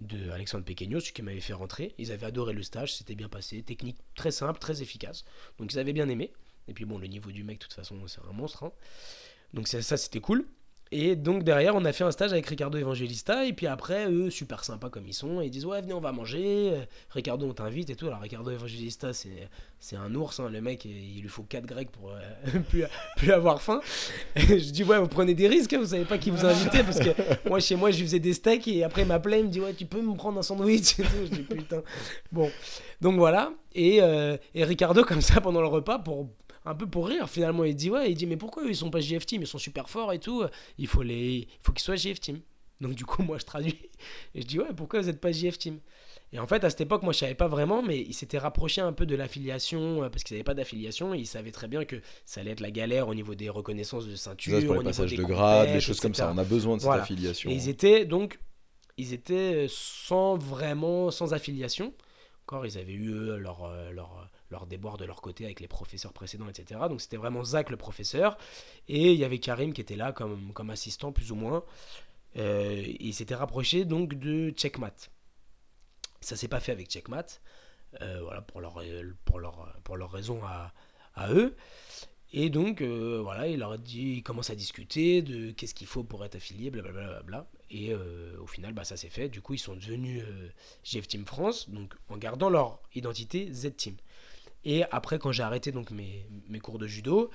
de Alexandre Pequeño, celui qui m'avait fait rentrer. Ils avaient adoré le stage, c'était bien passé, technique très simple, très efficace. Donc ils avaient bien aimé. Et puis bon, le niveau du mec, de toute façon, c'est un monstre. hein. Donc ça, ça, c'était cool. Et donc derrière, on a fait un stage avec Ricardo Evangelista. Et puis après, eux, super sympas comme ils sont, ils disent ouais, venez, on va manger. Euh, Ricardo, on t'invite et tout. Alors Ricardo Evangelista, c'est un ours, hein, le mec, il lui faut 4 grecs pour euh, plus, plus avoir faim. je dis ouais, vous prenez des risques, hein, vous savez pas qui vous invitez parce que moi chez moi je lui faisais des steaks et après il m'appelait, il me dit ouais, tu peux me prendre un sandwich. Je dis putain. Bon, donc voilà. Et, euh, et Ricardo comme ça pendant le repas pour un peu pour rire finalement il dit ouais il dit mais pourquoi ils sont pas JF Team? Ils sont super forts et tout il faut les il faut qu'ils soient JF Team Donc du coup, moi, je traduis. Et je dis, ouais, pourquoi vous n'êtes pas JF Team? Et en fait, à cette époque, moi, je savais pas vraiment, mais il s'était rapproché un peu de l'affiliation, euh, parce qu'ils n'avaient pas d'affiliation. Il savait très bien que ça allait être la galère au niveau des reconnaissances de ceinture,
Ça, pour
au
les
niveau
passages
des
de grade, des choses comme ça. On a besoin de cette
Voilà.
affiliation.
Et ils étaient donc, ils étaient euh, sans vraiment, sans affiliation. Encore, ils avaient eu eux, leur, euh, leur, leur déboire de leur côté avec les professeurs précédents, etc. Donc c'était vraiment Zach le professeur. Et il y avait Karim qui était là comme, comme assistant, plus ou moins. Euh, il s'était rapproché donc de Checkmat. Ça s'est pas fait avec Checkmat. euh, voilà, pour leur, pour leur, pour raison à, à eux. Et donc, euh, voilà, il leur dit, commence à discuter de qu'est-ce qu'il faut pour être affilié, blablabla. Bla, bla. Et euh, au final, bah, ça s'est fait. Du coup, ils sont devenus euh, JF Team France, donc en gardant leur identité Z Team. Et après, quand j'ai arrêté donc mes, mes cours de judo,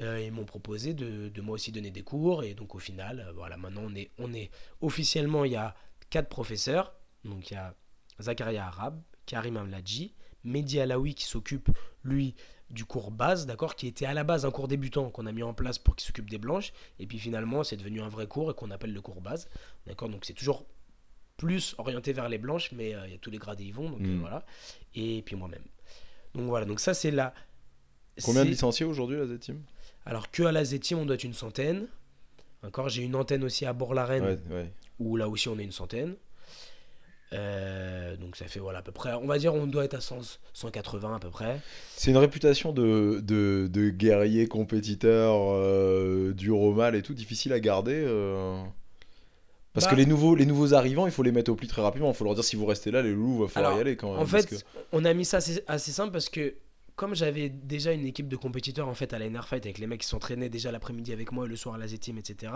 euh, ils m'ont proposé de, de moi aussi donner des cours. Et donc, au final, euh, voilà, maintenant, on est, on est officiellement, il y a quatre professeurs. Donc, il y a Zakaria Arabe, Karim Amladji, Mehdi Alaoui qui s'occupe, lui, du cours base, d'accord, qui était à la base un cours débutant qu'on a mis en place pour qu'il s'occupe des blanches, et puis finalement c'est devenu un vrai cours et qu'on appelle le cours base, d'accord, donc c'est toujours plus orienté vers les blanches, mais euh, il y a tous les gradés y vont, donc
Mm.
voilà, et puis moi-même. Donc voilà, donc ça c'est la...
Combien de licenciés aujourd'hui, la Z-Team?
Alors que à la Z-Team on doit être une centaine, encore j'ai une antenne aussi à Bourg-la-Reine,
Ouais, ouais.
où là aussi on est une centaine. Euh, donc ça fait voilà à peu près, on va dire on doit être à 100, 180 à peu près.
C'est une réputation de, de, de guerrier compétiteur euh, dur au mal et tout, difficile à garder. euh. Parce
Bah-
que les nouveaux, les nouveaux arrivants, il faut les mettre au pli très rapidement. Il faut leur dire si vous restez là, les loups, va falloir
Alors,
y aller quand même.
En fait,
que-
on a mis ça assez, assez simple parce que comme j'avais déjà une équipe de compétiteurs en fait à la NR Fight avec les mecs qui s'entraînaient déjà l'après-midi avec moi et le soir à la Z-Team, etc.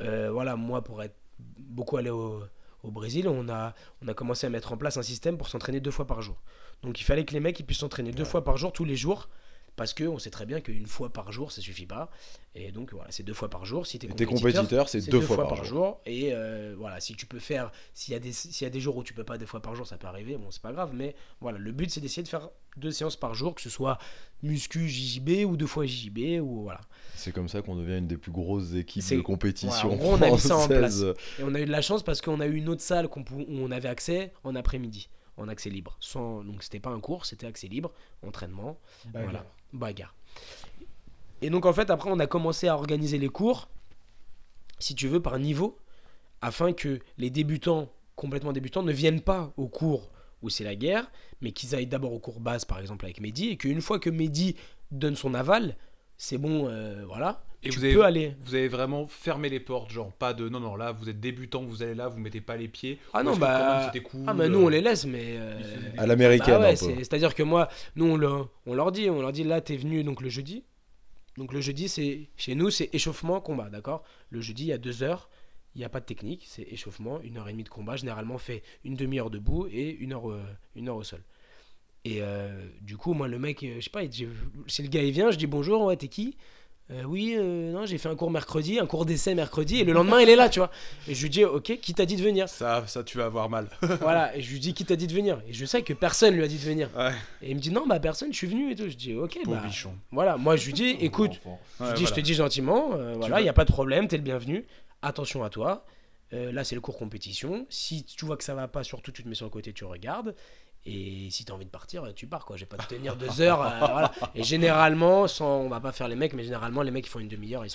euh, voilà, moi pour être beaucoup allé au, au Brésil, on a, on a commencé à mettre en place un système pour s'entraîner deux fois par jour. Donc il fallait que les mecs ils puissent s'entraîner deux fois par jour tous les jours. Parce qu'on sait très bien qu'une fois par jour, ça suffit pas. Et donc voilà, c'est deux fois par jour. Si t'es compétiteur,
c'est deux, fois, par, jour.
Et euh, voilà, si tu peux faire, s'il y, a des- s'il y a des jours où tu peux pas deux fois par jour, ça peut arriver, bon, c'est pas grave, mais voilà, le but c'est d'essayer de faire deux séances par jour, que ce soit muscu, JJB ou deux fois JJB, ou voilà.
C'est comme ça qu'on devient une des plus grosses équipes de compétition
Ouais, en gros, on a mis ça en
française.
Et on a eu de la chance parce qu'on a eu une autre salle qu'on où on avait accès en après-midi, en accès libre. Sans, donc c'était pas un cours, c'était accès libre, entraînement, voilà, bagarre. Et donc en fait, après, on a commencé à organiser les cours, si tu veux, par niveau, afin que les débutants, complètement débutants, ne viennent pas au cours où c'est la guerre, mais qu'ils aillent d'abord au cours base, par exemple, avec Mehdi, et qu'une fois que Mehdi donne son aval, c'est bon, euh, voilà,
Et
tu
vous avez-
peux aller.
Vous avez vraiment fermé les portes, genre pas de non non là vous êtes débutant, vous allez là, vous mettez pas les pieds.
Ah non, bah.
même c'était cool,
Ah, mais nous,
euh,
on les laisse, mais. euh,
À l'américaine,
Bah ouais, c'est- C'est-à-dire que moi, nous, on, le- on leur dit, on leur dit, là, t'es venu donc le jeudi. Donc le jeudi, c'est chez nous, c'est échauffement, combat, d'accord? Le jeudi, il y a deux heures, il n'y a pas de technique, c'est échauffement, une heure et demie de combat. Généralement, on fait une demi-heure debout et une heure, euh, une heure au sol. Et euh, du coup, moi, le mec, euh, je sais pas, il dit- si le gars il vient, je dis bonjour, ouais, t'es qui? Euh, oui, euh, non, j'ai fait un cours mercredi, un cours d'essai mercredi, et le lendemain, il est là, tu vois. Et je lui dis, ok, qui t'a dit de venir?
Ça, ça tu vas avoir mal.
voilà, et je lui dis qui t'a dit de venir? Et je sais que personne lui a dit de venir.
Ouais.
Et il me dit non, bah personne, je suis venu et tout. Je dis ok,
Pauvre
bah
bichon.
voilà. Moi je lui dis écoute, je, dis, je te dis gentiment, euh, voilà, il
veux-
y a pas de problème, t'es le bienvenu. Attention à toi. Là c'est le cours compétition. Si tu vois que ça va pas, surtout tu te mets sur le côté, tu regardes. Et si t'as envie de partir, tu pars quoi. Je vais pas te tenir deux heures. euh, voilà. Et généralement, sans, on va pas faire les mecs, mais généralement les mecs ils font une demi-heure, ils.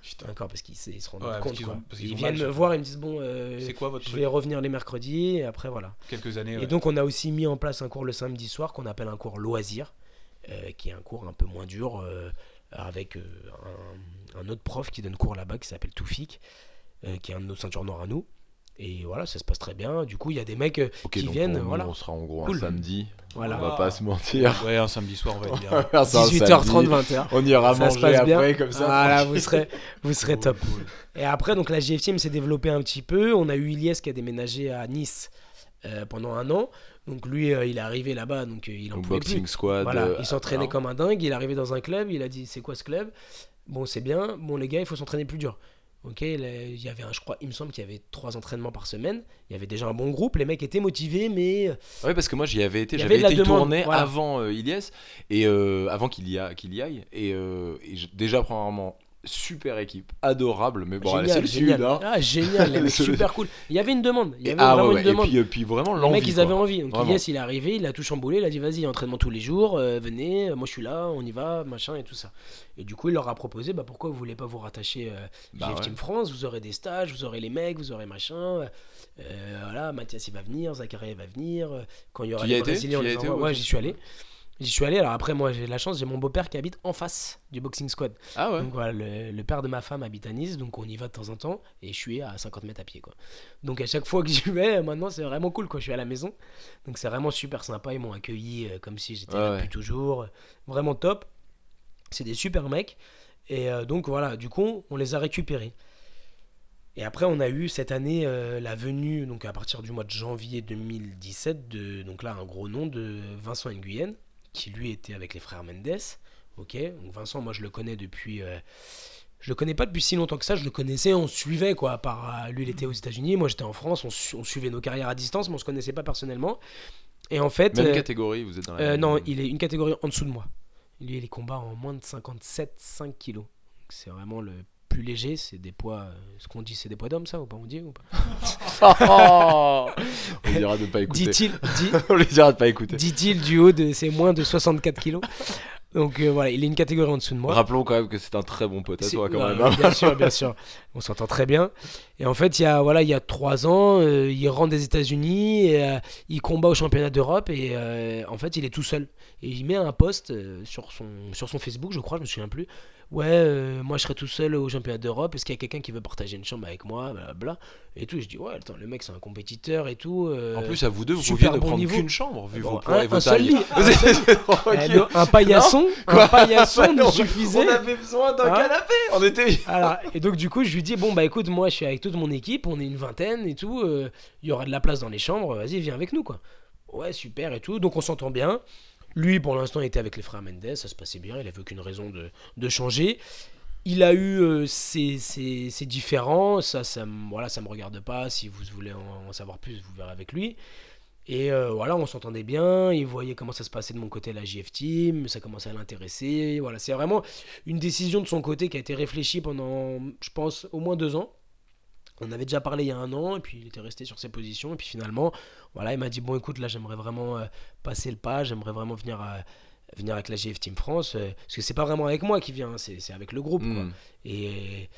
Putain.
D'accord, parce qu'ils se rendent
Ouais,
compte. quoi.
ont-
ils viennent
mal,
me voir, ils me disent bon, euh,
C'est quoi votre
je
truc
vais revenir les mercredis et après voilà.
Quelques années.
Et
ouais.
donc on a aussi mis en place un cours le samedi soir qu'on appelle un cours loisir, euh, qui est un cours un peu moins dur euh, avec un, un autre prof qui donne cours là-bas qui s'appelle Toufik, qui est un de nos ceintures noires à nous. Et voilà, ça se passe très bien. Du coup, il y a des mecs euh, qui
donc
viennent,
pour nous,
voilà.
on sera en gros
Cool.
un samedi.
voilà.
On va pas se mentir.
Ouais, un samedi soir, on va être bien.
On va faire ça un
18h30,
samedi.
20h.
On ira
Ça se
manger
passe bien.
après comme ça.
Voilà, vous serez, vous serez
Cool,
top.
cool.
Et après, donc la GF Team s'est développée un petit peu. On a eu Ilyes qui a déménagé à Nice euh, pendant un an. Donc lui, euh, il est arrivé là-bas, donc euh, il en pouvait plus.
boxing squad.
Voilà,
euh,
il s'entraînait
alors,
comme un dingue. Il est arrivé dans un club. Il a dit C'est quoi ce club? Bon, c'est bien. Bon, les gars, il faut s'entraîner plus dur. Ok, il y avait, un, je crois, il me semble qu'il y avait trois entraînements par semaine. Il y avait déjà un bon groupe. Les mecs étaient motivés, mais
Ouais, parce que moi j'y avais été, j'avais été
demande,
tourné
voilà.
avant euh, Ilyes et euh, avant qu'il y, a- qu'il y aille. Et, euh, et déjà, premièrement, super équipe, adorable, mais bon,
génial,
c'est le
génial.
sud, hein.
Ah, génial, les mecs, super cool. Il y avait une demande. Il y
Et-
avait
ah
vraiment
ouais, ouais,
une
et
demande.
puis, euh, puis vraiment
Les
l'envie.
mecs, ils avaient envie. Donc. Yes, il est arrivé, il a tout chamboulé, il a dit vas-y, entraînement tous les jours, euh, venez, moi je suis là, on y va, machin et tout ça. Et du coup, il leur a proposé bah, pourquoi vous voulez pas vous rattacher euh,
Bah ouais.
Team France, vous aurez des stages, vous aurez les mecs, vous aurez machin. euh, euh, voilà, Mathias il va venir, Zachary va venir. Quand il y aura
Tu
les Brésiliens, on les
été
Ouais, j'y suis allé. J'y suis allé. Alors après, moi j'ai de la chance, j'ai mon beau-père qui habite en face du boxing squad.
Ah ouais.
Donc voilà, le, le père de ma femme habite à Nice, donc on y va de temps en temps, et je suis à 50 mètres à pied, quoi. Donc à chaque fois que j'y vais, maintenant c'est vraiment cool, quoi. Je suis à la maison, donc c'est vraiment super sympa. Ils m'ont accueilli euh, comme si j'étais là
ouais.
depuis toujours, vraiment top. C'est des super mecs, et euh, donc voilà, du coup, on les a récupérés. Et après, on a eu cette année euh, la venue, donc à partir du mois de janvier 2017, de, donc là, un gros nom de Vincent Nguyen, qui lui était avec les frères Mendes. Ok, donc Vincent, moi je le connais depuis. euh, je le connais pas depuis si longtemps que ça, je le connaissais, on suivait quoi. à part, euh, lui, il était aux États-Unis, moi j'étais en France, on, su- on suivait nos carrières à distance, mais on se connaissait pas personnellement. Et en fait.
Même
euh,
catégorie, vous êtes dans la
euh,
même-
non, il est une catégorie en dessous de moi. Lui, il est combat en moins de 57, 5 kilos. C'est vraiment le plus léger, c'est des poids. euh, ce qu'on dit, c'est des poids d'homme, ça ou pas On dit ou pas
on dira de pas écouter.
Dit-il dit,
on lui dira de pas écouter.
dit-il du haut de. C'est moins de 64 kilos. Donc euh, voilà, il est une catégorie en dessous de moi.
Rappelons quand même que c'est un très bon pote à toi quand
ouais,
même. hein.
Bien sûr, bien sûr. On s'entend très bien. Et en fait, il y a, voilà, il y a trois ans, euh, il rentre des États-Unis, et, euh, il combat au championnat d'Europe et en fait, il est tout seul. Et il met un post sur, son, sur son Facebook, je crois, je me souviens plus. Ouais, euh, moi je serai tout seul au championnat d'Europe. Est-ce qu'il y a quelqu'un qui veut partager une chambre avec moi Blablabla. Et tout. Je dis, ouais, attends, le mec c'est un compétiteur et tout. euh,
En plus, à vous deux, vous pouviez ne
bon
prendre qu'une chambre vu
Bon,
vos poids
un-
et vos
un seul lit, eh, un paillasson, un paillasson nous suffisait.
On avait besoin d'un
Hein
canapé. On était.
Alors, et donc du coup, je lui dis bon bah écoute, moi je suis avec toute mon équipe, on est une vingtaine et tout, euh, il y aura de la place dans les chambres, vas-y viens avec nous quoi. Ouais super et tout, donc on s'entend bien. Lui pour l'instant était avec les frères Mendes, ça se passait bien, il avait aucune raison de, changer. Il a eu euh, ses, ses- ses ça ça voilà ça me regarde pas. Si vous voulez en, savoir plus, vous verrez avec lui. Et euh, voilà, on s'entendait bien, il voyait comment ça se passait de mon côté la JF Team, ça commençait à l'intéresser. Voilà, c'est vraiment une décision de son côté qui a été réfléchie pendant, je pense, au moins deux ans. On avait déjà parlé il y a un an, et puis il était resté sur ses positions, et puis finalement, voilà, il m'a dit bon, écoute, là, j'aimerais vraiment euh, passer le pas, j'aimerais vraiment venir, euh, venir avec la GF Team France, euh, parce que c'est pas vraiment avec moi qui vient, hein, c'est c'est avec le groupe, quoi.
Hmm.
Et,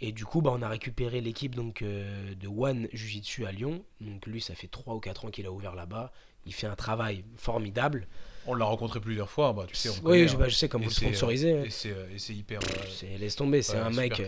et du coup, bah, on a récupéré l'équipe donc euh, de One Jiu-Jitsu à Lyon. Donc lui, ça fait 3 ou 4 ans qu'il a ouvert là-bas. Il fait un travail formidable.
On l'a rencontré plusieurs fois, bah, tu sais, on
Oui,
connaît,
je,
hein.
bah, je sais, comme
Et
vous le
c'est,
sponsorisez. ouais.
Et c'est et c'est hyper. euh,
C'est- Laisse tomber, c'est
ouais,
un mec.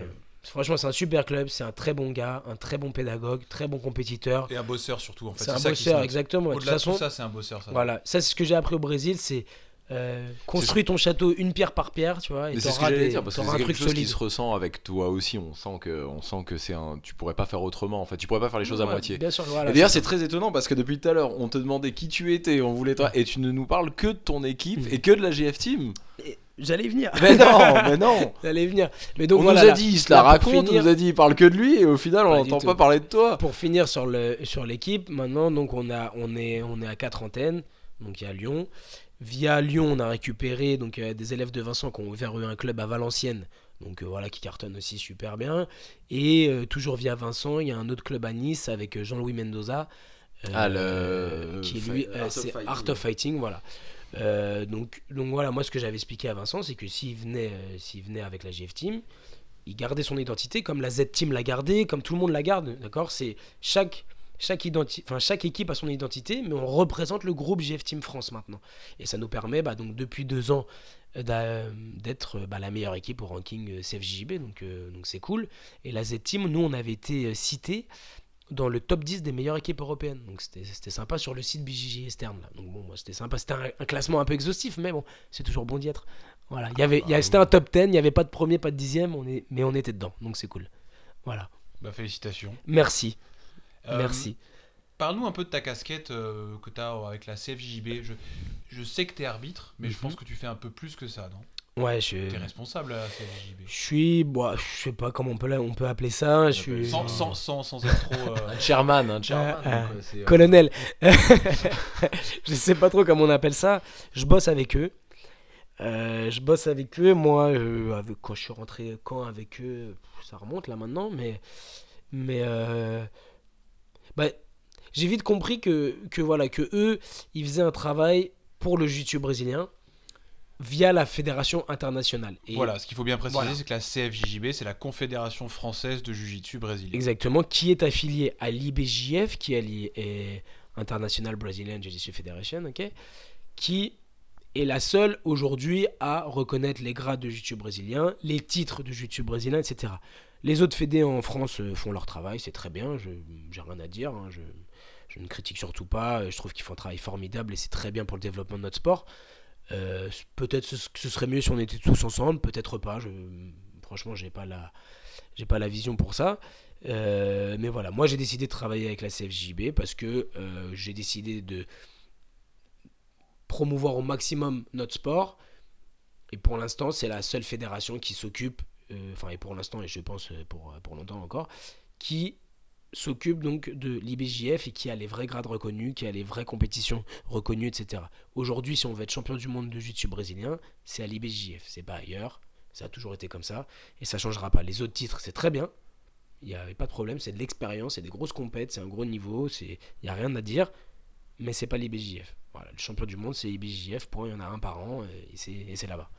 Franchement, c'est un super club, c'est un très bon gars, un très bon pédagogue, très bon compétiteur.
Et un bosseur surtout, en fait.
C'est un
ça qui
bosseur, exactement. De toute
Au-delà de
façon,
tout ça, c'est un bosseur. Ça.
voilà, ça c'est ce que j'ai appris au Brésil, c'est euh, construis ton château une pierre par pierre, tu vois, et
c'est ce que j'allais dire parce que c'est
un
quelque
truc
chose qui
solide.
se ressent avec toi aussi. On sent que, on sent que c'est un. Tu pourrais pas faire autrement. En fait, tu pourrais pas faire les choses à moitié.
Bien sûr, voilà.
Et d'ailleurs, c'est très étonnant parce que depuis tout à l'heure, on te demandait qui tu étais, on voulait toi, et tu ne nous parles que de ton équipe
Mhm.
et que de la GF Team.
Et J'allais venir.
Mais non, mais non.
J'allais venir. Mais donc
on
voilà,
nous a dit, il se la raconte,
finir-
on nous a dit, il parle que de lui, et au final, on n'entend pas parler de toi.
pour finir sur le sur l'équipe, maintenant donc on a on est on est à quatre antennes, donc il y a Lyon. Via Lyon, on a récupéré donc euh, des élèves de Vincent qui ont ouvert un club à Valenciennes, donc euh, voilà qui cartonne aussi super bien. Et euh, toujours via Vincent, il y a un autre club à Nice avec Jean-Louis Mendoza,
Ah, le-
qui lui c'est. Art of Fighting, voilà. Euh, donc donc voilà, moi ce que j'avais expliqué à Vincent, c'est que s'il venait euh, venait avec la GF Team, il gardait son identité comme la Z Team l'a gardé, comme tout le monde la garde, d'accord? C'est chaque chaque, chaque équipe a son identité, mais on représente le groupe GF Team France maintenant. Et ça nous permet, bah, donc, depuis deux ans, euh, d'être bah, la meilleure équipe au ranking CFJB, donc donc c'est cool. Et la Z Team, nous, on avait été cité dans le top 10 des meilleures équipes européennes. Donc c'était sympa sur le site BJJ Externe. Là. Donc bon, moi, c'était sympa. C'était un, un classement un peu exhaustif, mais bon, c'est toujours bon d'y être. Voilà, il y avait, il y a- c'était un top 10, il n'y avait pas de premier, pas de dixième, on est, mais on était dedans, donc c'est cool. Voilà,
Bah, félicitations.
merci,
Euh,
merci.
Parle-nous un peu de ta casquette euh, que tu as avec la CFJB. Je, je sais que tu es arbitre, mais je
Mhm.
pense que tu fais un peu plus que ça, non?
Ouais, je,
Tu es responsable à la CFJB.
je suis, bon, je sais pas comment on peut, on peut appeler ça, je suis
Sans, sans, sans, sans être trop. euh,
Un chairman, un chairman. Donc, euh, euh,
colonel. je sais pas trop comment on appelle ça. Je bosse avec eux. Euh, je bosse avec eux. Moi, euh, avec, quand je suis rentré quand avec eux, ça remonte là maintenant, mais mais euh, bah, j'ai vite compris que, que voilà que eux, ils faisaient un travail pour le jiu-jitsu brésilien via la fédération internationale. Et
Voilà, ce qu'il faut bien préciser,
Voilà.
c'est que la CFJJB, c'est la Confédération française de Jiu-Jitsu brésilien.
Exactement, qui est affilié à l'IBJF, qui est, allié- est International Brazilian Jiu-Jitsu Federation, ok, qui est la seule aujourd'hui à reconnaître les grades de jiu-jitsu brésilien, les titres de jiu-jitsu brésilien, etc. Les autres fédés en France euh, font leur travail, c'est très bien, je j'ai rien à dire, hein, je, je ne critique surtout pas, je trouve qu'ils font un travail formidable et c'est très bien pour le développement de notre sport. Euh, peut-être ce, ce serait mieux si on était tous ensemble, peut-être pas, je, franchement j'ai pas la j'ai pas la vision pour ça. Euh, mais voilà, moi j'ai décidé de travailler avec la CFJB parce que euh, j'ai décidé de promouvoir au maximum notre sport. Et pour l'instant, c'est la seule fédération qui s'occupe, enfin, et pour l'instant, et je pense pour, pour longtemps encore, qui s'occupe donc de l'IBJF et qui a les vrais grades reconnus, qui a les vraies compétitions reconnues, etc. Aujourd'hui, si on veut être champion du monde de jiu-jitsu brésilien, c'est à l'IBJF, c'est pas ailleurs. Ça a toujours été comme ça et ça changera pas. Les autres titres, c'est très bien, il n'y a pas de problème, c'est de l'expérience, c'est des grosses compètes, c'est un gros niveau, il n'y a rien à dire, mais c'est pas l'IBJF. Voilà, le champion du monde, c'est point, il y en a un par an, et c'est, là-bas.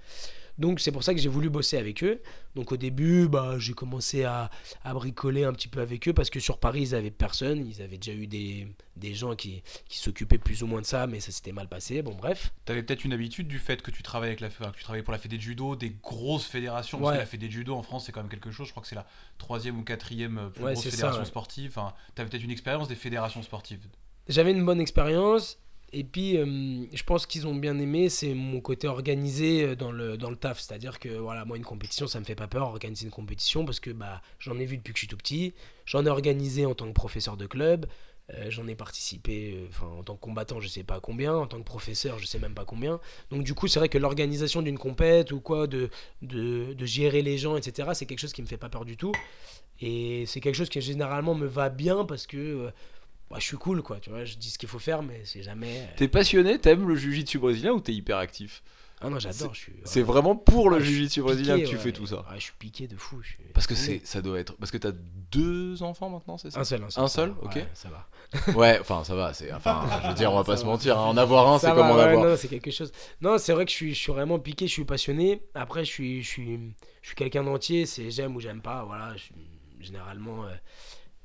Donc c'est pour ça que j'ai voulu bosser avec eux. Donc au début, bah, j'ai commencé à, à bricoler un petit peu avec eux, parce que sur Paris, ils avaient personne, ils avaient déjà eu des, des gens qui, qui s'occupaient plus ou moins de ça, mais ça s'était mal passé, bon bref.
T'avais peut-être une habitude du fait que tu travailles avec la, que tu travailles pour la fédé de judo, des grosses fédérations. Parce
Ouais.
que la fédé de judo en France, c'est quand même quelque chose. Je crois que c'est la troisième ou quatrième euh, plus
Ouais,
grosse
ça,
fédération
ouais.
sportive. Enfin, t'avais peut-être une expérience des fédérations sportives.
J'avais une bonne expérience. Et puis, euh, je pense qu'ils ont bien aimé, c'est mon côté organisé euh, dans le, dans le taf. C'est-à-dire que, voilà, moi, une compétition, ça me fait pas peur, organiser une compétition, parce que bah, j'en ai vu depuis que je suis tout petit. J'en ai organisé en tant que professeur de club. euh, j'en ai participé enfin, en tant que combattant, je sais pas combien. En tant que professeur, je sais même pas combien. Donc, du coup, c'est vrai que l'organisation d'une compète ou quoi, de, de, de gérer les gens, etc., c'est quelque chose qui me fait pas peur du tout. Et c'est quelque chose qui généralement me va bien parce que bah, je suis cool, quoi. Tu vois, je dis ce qu'il faut faire, mais c'est jamais. euh,
T'es passionné, t'aimes le jiu-jitsu brésilien ou t'es hyper actif
Ah non, j'adore.
C'est vraiment pour le jiu-jitsu brésilien que tu
ouais.
fais tout ça.
Ouais, je suis piqué de fou. je suis-
Parce que c'est, ça doit être. Parce que t'as deux enfants maintenant, c'est ça
Un seul, un seul.
Un seul Ok.
ouais, ça va.
Ouais, enfin ça va, c'est. Enfin, je veux dire, on va pas se mentir, hein, en avoir un, c'est comme en avoir.
Non, c'est quelque chose. Non, c'est vrai que je suis, je suis vraiment piqué, je suis passionné. Après, je suis, je suis, je suis quelqu'un d'entier. C'est j'aime ou j'aime pas. Voilà. je suis- généralement, euh,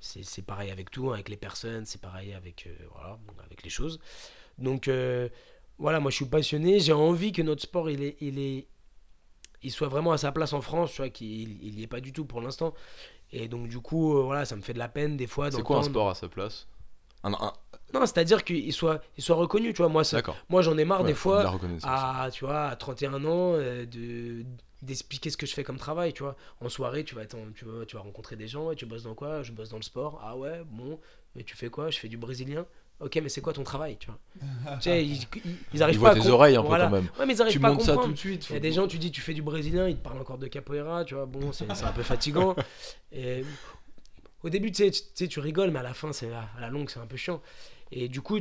c'est c'est pareil avec tout, hein, avec les personnes. C'est pareil avec, euh, voilà, avec les choses. Donc, euh, voilà, moi, je suis passionné. J'ai envie que notre sport, il est, il est, il soit vraiment à sa place en France. Tu vois, qu'il il y est pas du tout pour l'instant. Et donc, du coup, euh, voilà, ça me fait de la peine des fois.
C'est quoi un sport à sa place? Un, un-
Non, c'est-à-dire qu'il soit, il soit reconnu. Tu vois, moi, ça, moi, j'en ai marre
Ouais,
des fois à, tu vois, à 31 ans, euh, de d'expliquer ce que je fais comme travail, tu vois. En soirée, tu vas, être en- tu, vas, tu vas rencontrer des gens et tu bosses dans quoi? Je bosse dans le sport. Ah ouais, bon. Mais tu fais quoi? Je fais du brésilien. Ok, mais c'est quoi ton travail, tu vois Tu sais, ils, ils, ils arrivent
Il
pas
voit
à
tes oreilles un peu
voilà.
quand même.
Ouais, mais ils arrivent
Tu
pas à
montes ça
comprendre.
tout de suite.
Il y a des gens, tu dis, tu fais du brésilien, ils te parlent encore de capoeira, tu vois. Bon, c'est c'est un peu fatigant. Et au début, tu sais, tu tu sais, tu rigoles, mais à la fin, c'est à la longue, c'est un peu chiant. Et du coup,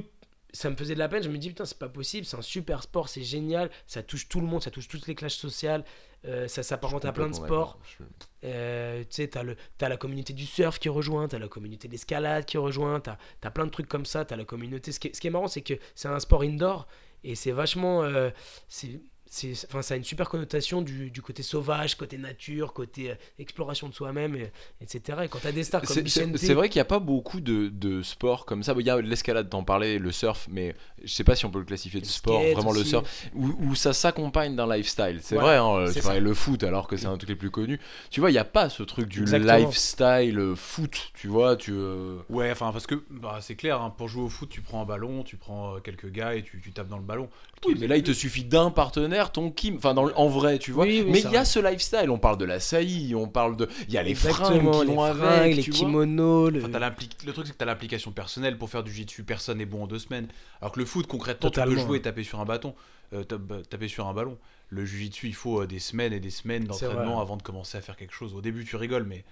ça me faisait de la peine. Je me dis, putain, c'est pas possible, c'est un super sport, c'est génial, ça touche tout le monde, ça touche toutes les classes sociales, euh, ça s'apparente à plein de sports.
Je-
Euh, tu sais, t'as, le, t'as la communauté du surf qui rejoint, t'as la communauté de l'escalade qui rejoint, t'as, t'as plein de trucs comme ça, t'as la communauté. Ce qui est, ce qui est marrant, c'est que c'est un sport indoor et c'est vachement. euh, c'est, enfin, ça a une super connotation du, du côté sauvage, côté nature, côté euh, exploration de soi-même, et- etc. Et quand t'as des stars comme Vicente.
c'est vrai qu'il n'y a pas beaucoup de, de sports comme ça. Bon, Il y a l'escalade, t'en parlais, le surf, mais je sais pas si on peut le classifier de
Le
sport, vraiment le surf, où, où ça s'accompagne d'un lifestyle. C'est
Ouais,
vrai, hein, tu parlais le foot alors que c'est un truc les plus connus. Tu vois, il n'y a pas ce truc du
Exactement.
lifestyle euh, foot, tu vois. Tu, euh,
Ouais, enfin, parce que bah, c'est clair, hein, pour jouer au foot, tu prends un ballon, tu prends euh, quelques gars et tu, tu tapes dans le ballon.
Oui, mais là, il te suffit d'un partenaire, ton Kim, enfin, dans en vrai, tu vois.
Oui, oui,
mais il y a
vrai.
ce lifestyle, on parle de la saillie, on parle de. Il y a les fringues
Exactement,
qui
les
vont
fringues,
avec,
les
tu
kimonos, le...
Enfin, t'as le truc, c'est que tu as l'implication personnelle. Pour faire du jiu-jitsu, personne n'est bon en deux semaines. Alors que le foot, concrètement, tu
Totalement.
peux jouer et taper sur un bâton, euh, bah, taper sur un ballon. Le jiu-jitsu, il faut euh, des semaines et des semaines d'entraînement
vrai.
avant de commencer à faire quelque chose. Au début, tu rigoles, mais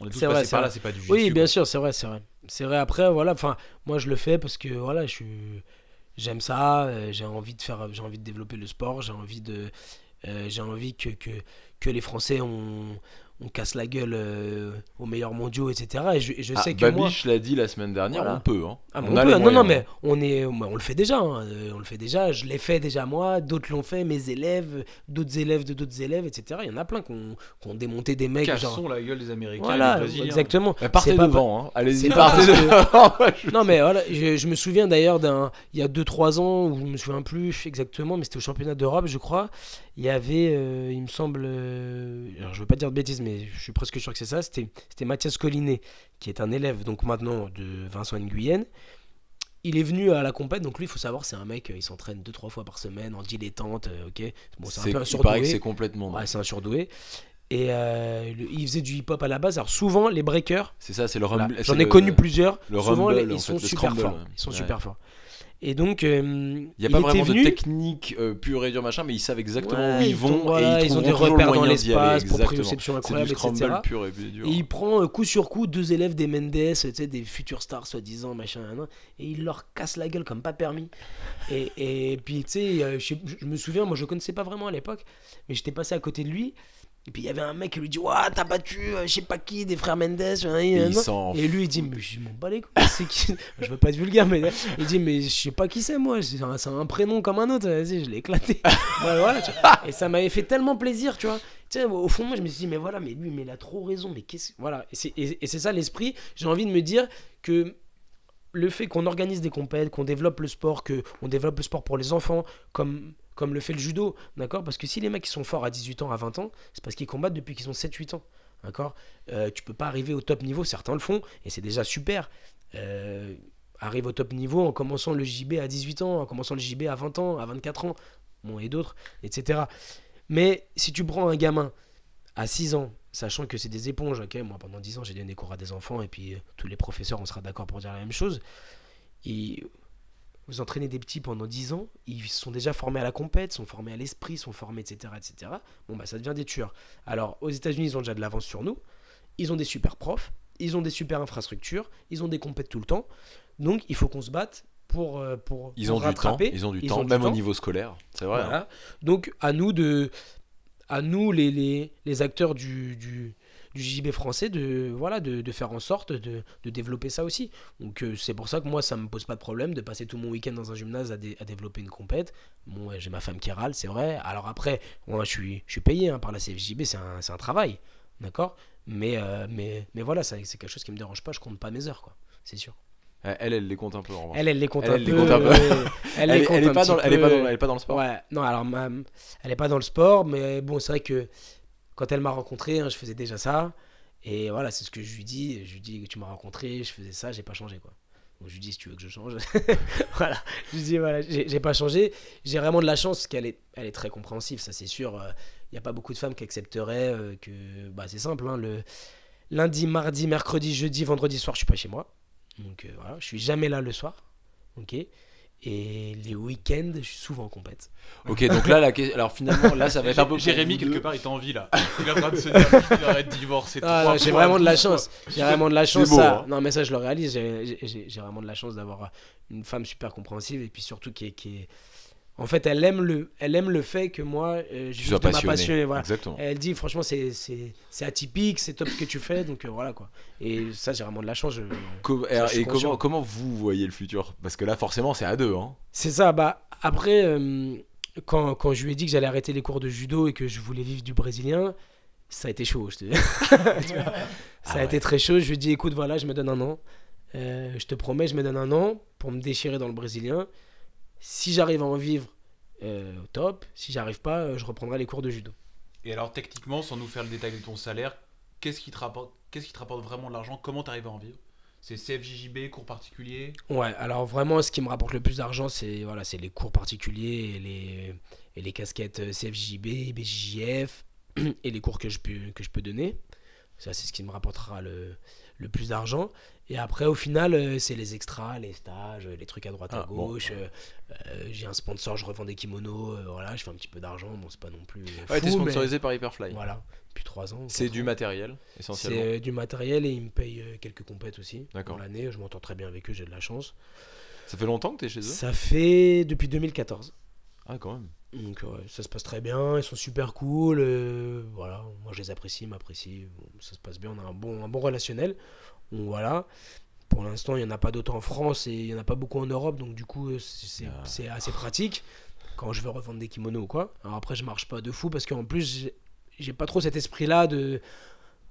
on est tous
vrai,
passés
c'est
par
vrai.
là, c'est pas du jiu-jitsu.
Oui, bien
quoi.
sûr, c'est vrai, c'est vrai. C'est vrai, après, voilà, enfin, moi je le fais parce que, voilà, je suis, j'aime ça, euh, j'ai envie de développer le sport, j'ai envie de, euh, j'ai envie que, que, les Français on, on casse la gueule euh, aux meilleurs mondiaux, etc. Et je, et je
Ah,
sais que moi,
Babiche l'a dit la semaine dernière,
Voilà.
on peut. Hein.
Ah,
on
on
a
peut,
les
non, non, mais on, est, bah, on le fait déjà. hein, euh, On le fait déjà. Je l'ai fait déjà moi. D'autres l'ont fait. Mes élèves, d'autres élèves de d'autres élèves, etc. Il y en a plein qui ont, qui ont démonté des mecs. Genre,
Cassons la gueule des Américains,
voilà,
des
exactement.
Mais partez
C'est pas-
devant, hein. allez-y, partez devant. Je-
Non, mais voilà, je, je me souviens d'ailleurs d'un. Il y a 2-3 ans, où je me souviens plus exactement, mais c'était au championnat d'Europe, je crois. Il y avait, euh, il me semble. euh, alors, je veux pas dire de bêtises, mais je suis presque sûr que c'est ça. C'était Mathias Collinet, qui est un élève, donc maintenant, de Vincent Nguyen. Il est venu à la compète, donc lui, il faut savoir, c'est un mec, euh, il s'entraîne 2-3 fois par semaine en dilettante, euh, ok Bon, c'est un peu un
il paraît que
surdoué.
c'est complètement.
Ouais, c'est un surdoué. Et euh, le- il faisait du hip-hop à la base. Alors souvent, les breakers,
C'est ça, c'est le
j'en ai connu plusieurs.
le
souvent,
rumble,
les- ils sont super forts. Ils sont
Ouais.
super forts. Et donc, euh,
Il n'y a pas vraiment
venu.
de technique euh, pure et dure machin, mais ils savent exactement où
Ouais,
ils vont
ont, voilà,
et ils,
ils ont des repères dans l'espace, proprioception
du
incroyable,
scramble
etc.
pur et dur.
Et il prend euh, coup sur coup deux élèves des Mendes, tu sais, des futurs stars soi-disant, machin, et il leur casse la gueule comme pas permis. Et, et puis, tu sais, euh, je, je me souviens, moi je connaissais pas vraiment à l'époque, mais j'étais passé à côté de lui. Et puis il y avait un mec qui lui dit Ouah, t'as battu euh, je sais pas qui, des frères Mendes.
Et
lui il dit mais je m'en bats les couilles, c'est qui Je veux pas être vulgaire mais il dit mais je sais pas qui c'est moi, c'est un, un prénom comme un autre, vas-y je l'ai éclaté. Ouais, voilà, tu vois. Et ça m'avait fait tellement plaisir, tu vois. Tu sais, au fond moi je me suis dit mais voilà mais lui mais il a trop raison, mais qu'est-ce voilà et c'est et- et c'est ça l'esprit. J'ai envie de me dire que le fait qu'on organise des compètes, qu'on développe le sport, que on développe le sport pour les enfants, comme, comme le fait le judo, d'accord? Parce que si les mecs sont forts à 18 ans, à 20 ans, c'est parce qu'ils combattent depuis qu'ils ont 7-8 ans, d'accord? Euh, Tu peux pas arriver au top niveau, certains le font, et c'est déjà super. Euh, arrive au top niveau en commençant le JB à 18 ans, en commençant le JB à 20 ans, à 24 ans, bon, et d'autres, etc. Mais si tu prends un gamin à 6 ans, sachant que c'est des éponges, ok, moi pendant 10 ans j'ai donné cours à des enfants et puis euh, tous les professeurs on sera d'accord pour dire la même chose. Et vous entraînez des petits pendant 10 ans, ils sont déjà formés à la compète, sont formés à l'esprit, sont formés, etc., etc. Bon bah ça devient des tueurs. Alors aux États-Unis ils ont déjà de l'avance sur nous, ils ont des super profs, ils ont des super infrastructures, ils ont des compètes tout le temps, donc il faut qu'on se batte pour euh, pour
Ils
pour
ont du temps,
rattraper.
ils ont du
Ils
temps,
ont du
même au
temps.
niveau scolaire. C'est vrai. hein.
Donc à nous de, à nous les, les, les acteurs du, du, du JB français de voilà de, de faire en sorte de, de développer ça aussi. Donc euh, c'est pour ça que moi ça me pose pas de problème de passer tout mon week-end dans un gymnase à, dé- à développer une compète. Bon ouais, j'ai ma femme qui râle c'est vrai. Alors après moi je suis je suis payé hein, par la CFJB c'est un, un travail d'accord? Mais, euh, mais mais voilà c'est quelque chose qui me dérange pas je compte pas mes heures quoi c'est sûr.
Elle, elle les compte un peu en revanche.
Elle elle les compte
Elle,
un
elle les
peu.
compte un peu.
ouais.
Elle,
elle les
est-
compte
elle est
un
pas dans,
petit
elle est pas
peu.
dans- elle est pas dans le sport.
Ouais, non, alors elle est pas dans le sport, mais bon, c'est vrai que quand elle m'a rencontré, hein, je faisais déjà ça. Et voilà, c'est ce que je lui dis. Je lui dis que tu m'as rencontré, je faisais ça, j'ai pas changé quoi. Donc je lui dis si tu veux que je change. voilà, je lui dis voilà, j'ai pas changé. J'ai vraiment de la chance parce qu'elle est, elle est très compréhensive, ça c'est sûr. Il n'y a pas beaucoup de femmes qui accepteraient euh, que. Bah, c'est simple, hein, le lundi, mardi, mercredi, jeudi, vendredi soir, je suis pas chez moi. Donc euh, voilà, je suis jamais là le soir. Ok et les week-ends, je suis souvent en compète.
Ok, donc là, la alors finalement, là, ça va être un peu.
Jérémy, quelque part, il t'envie là. Il est en train de se dire qu'il aurait divorcé
Ah,
trois
non, j'ai vraiment de la chance. J'ai vraiment de la chance.
beau,
ça.
hein.
Non, mais ça, je le réalise. J'ai vraiment de la chance d'avoir une femme super compréhensive et puis surtout qui est, qui est- En fait, elle aime le, elle aime le fait que moi, euh, je de ma passion. et voilà. Elle dit, franchement, c'est c'est- c'est atypique, c'est top ce que tu fais, donc euh, voilà quoi. Et ça, j'ai vraiment de la chance. je- Ça, suis
et comment, vous voyez le futur? Parce que là, forcément, c'est à deux. Hein.
C'est ça, bah après, euh, quand, quand je lui ai dit que j'allais arrêter les cours de judo et que je voulais vivre du brésilien, ça a été chaud. Je te... Vois, ça
Ah
a
ouais.
été très chaud. Je lui ai dit, écoute, voilà, je me donne un an. Je te promets, je me donne un an pour me déchirer dans le brésilien. Si j'arrive à en vivre, euh, au top. Si j'arrive pas, euh, je reprendrai les cours de judo.
Et alors, techniquement, sans nous faire le détail de ton salaire, qu'est-ce qui te rapporte, qu'est-ce qui te rapporte vraiment de l'argent? Comment t'arrives à en vivre? C'est CFJJB, cours particuliers
Ouais, alors vraiment, ce qui me rapporte le plus d'argent, c'est voilà, c'est les cours particuliers et les, et les casquettes euh, CFJB, BJJF et les cours que je peux, que je peux donner. Ça, c'est ce qui me rapportera le, le plus d'argent. Et après, au final, euh, c'est les extras, les stages, les trucs à droite à
Ah, bon.
gauche. euh, euh, J'ai un sponsor, je revends des kimonos. euh, voilà, je fais un petit peu d'argent. Bon, c'est pas non plus.
Ouais, t'es
fou, mais
sponsorisé par Hyperfly.
Voilà, depuis 3 ans.
C'est du matériel,
C'est
essentiellement.
euh, du matériel et ils me payent quelques compètes aussi.
D'accord.
Dans l'année, je m'entends très bien avec eux, j'ai de la chance.
Ça fait longtemps que t'es chez eux?
Ça fait depuis 2014.
Ah, quand même.
Donc ouais, ça se passe très bien, ils sont super cool. euh, voilà, moi je les apprécie, ils m'apprécient. bon, ça se passe bien, on a un bon, un bon relationnel. Donc voilà. Pour l'instant, il n'y en a pas d'autant en France et il n'y en a pas beaucoup en Europe, donc du coup, euh, c'est
Ah.
assez pratique quand je veux revendre des kimonos ou quoi. Alors après, je marche pas de fou parce qu'en plus, j'ai- pas trop cet esprit-là de.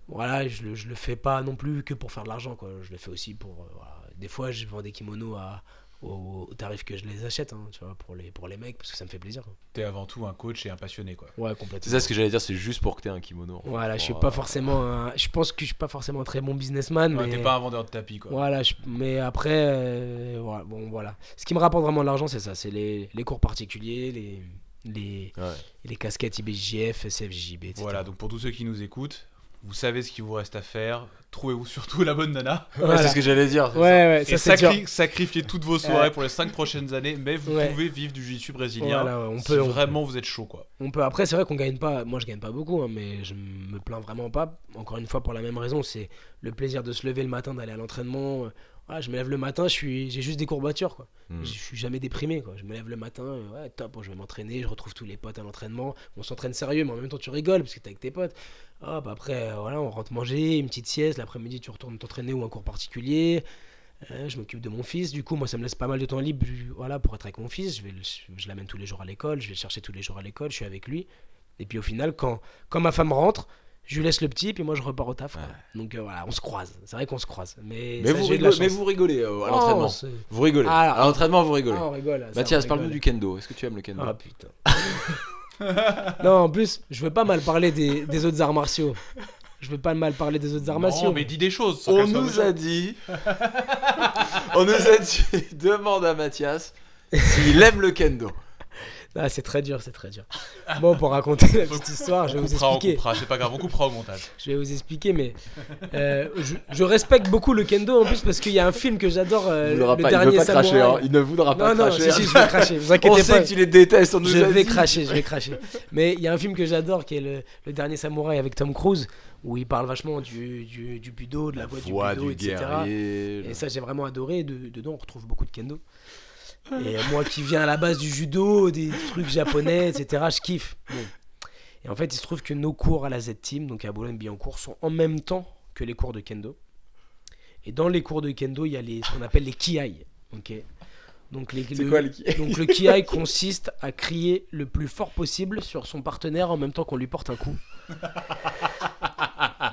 Voilà, je le, je le fais pas non plus que pour faire de l'argent, quoi. Je le fais aussi pour. euh, voilà. Des fois, je vends des kimonos à, au, au tarif que je les achète, hein, tu vois, pour les, pour les mecs, parce que ça me fait plaisir.
T'es avant tout un coach et un passionné, quoi.
Ouais, complètement.
C'est ça ce que j'allais dire, c'est juste pour que t'aies un kimono.
Voilà, je suis pas
euh,
forcément un- Je pense que je suis pas forcément un très bon businessman,
Ouais,
mais.
T'es pas un vendeur de tapis, quoi.
Voilà, je- mais après, euh, voilà, bon, voilà. Ce qui me rapporte vraiment de l'argent, c'est ça, c'est les, les cours particuliers, les, les,
Ouais.
les casquettes IBJF, CFJB, etc.
Voilà, donc pour tous ceux qui nous écoutent, vous savez ce qu'il vous reste à faire. Trouvez-vous surtout la bonne nana.
Ouais, c'est ce que j'allais dire.
Ouais,
et
dur.
sacrifiez toutes vos soirées
Ouais.
pour les 5 prochaines années, mais vous
Ouais.
pouvez vivre du jiu-jitsu brésilien.
Voilà, ouais, on
si
peut, on
vraiment vous êtes chaud, quoi.
On peut. Après, c'est vrai qu'on gagne pas. Moi, je gagne pas beaucoup, hein, mais je me plains vraiment pas. Encore une fois, pour la même raison, c'est le plaisir de se lever le matin, d'aller à l'entraînement. Voilà, je me lève le matin, je suis, j'ai juste des courbatures, quoi.
Hmm.
Je suis jamais déprimé, quoi. Je me lève le matin, euh, ouais, top, bon, je vais m'entraîner, je retrouve tous les potes à l'entraînement. On s'entraîne sérieux, mais en même temps, tu rigoles parce que t'es avec tes potes. Hop, après, euh, voilà, on rentre manger, une petite sieste. L'après-midi, tu retournes t'entraîner ou un cours particulier. Euh, je m'occupe de mon fils, du coup, moi ça me laisse pas mal de temps libre voilà, pour être avec mon fils. Je, vais le- je l'amène tous les jours à l'école, je vais le chercher tous les jours à l'école, je suis avec lui. Et puis au final, quand, quand ma femme rentre, je lui laisse le petit, puis moi je repars au taf.
Ouais.
Donc euh, voilà, on se croise. C'est vrai qu'on se croise. Mais,
Mais,
ça,
vous rigolez, mais
chance.
vous rigolez euh, à
Oh,
l'entraînement. Vous rigolez.
Ah,
à l'entraînement, vous rigolez.
Ah, on rigole.
Mathias, parle-nous du kendo. Est-ce que tu aimes le kendo?
Ah putain. non, en plus, je veux pas mal parler des, des autres arts martiaux. Je veux pas mal parler des autres arts martiaux.
Non, mais dis des choses.
On nous a dit. on nous a dit. Demande à Mathias s'il aime le kendo.
Ah, c'est très dur, c'est très dur. Bon, pour raconter la petite histoire, je vais
On
vous
coupera, on
expliquer.
coupera, c'est pas grave, on coupera au montage.
Je vais vous expliquer, mais euh, je, je respecte beaucoup le kendo en plus parce qu'il y a un film que j'adore, euh,
Il
le
pas, il
dernier
pas cracher.
samouraï.
hein. Il ne voudra pas
non, non,
cracher.
si, si, je vais cracher. Vous
on
inquiétez
sait
pas.
que tu les détestes. On nous
Je
a
vais
dit.
cracher, je vais cracher. Mais il y a un film que j'adore qui est le, le dernier samouraï avec Tom Cruise où il parle vachement du, du, du budo, de la, voix du budo,
du
etc.
guerrier.
Et ça, j'ai vraiment adoré. Et de- dedans, on retrouve beaucoup de kendo. Et moi qui viens à la base du judo, des trucs japonais, etc., je kiffe. Bon. Et en fait, il se trouve que nos cours à la Z-Team, donc à Boulogne-Billancourt, sont en même temps que les cours de kendo. Et dans les cours de kendo, il y a les, ce qu'on appelle les kiai. ok donc, les,
C'est
le,
quoi le ki
donc le kiai consiste à crier le plus fort possible sur son partenaire en même temps qu'on lui porte un coup.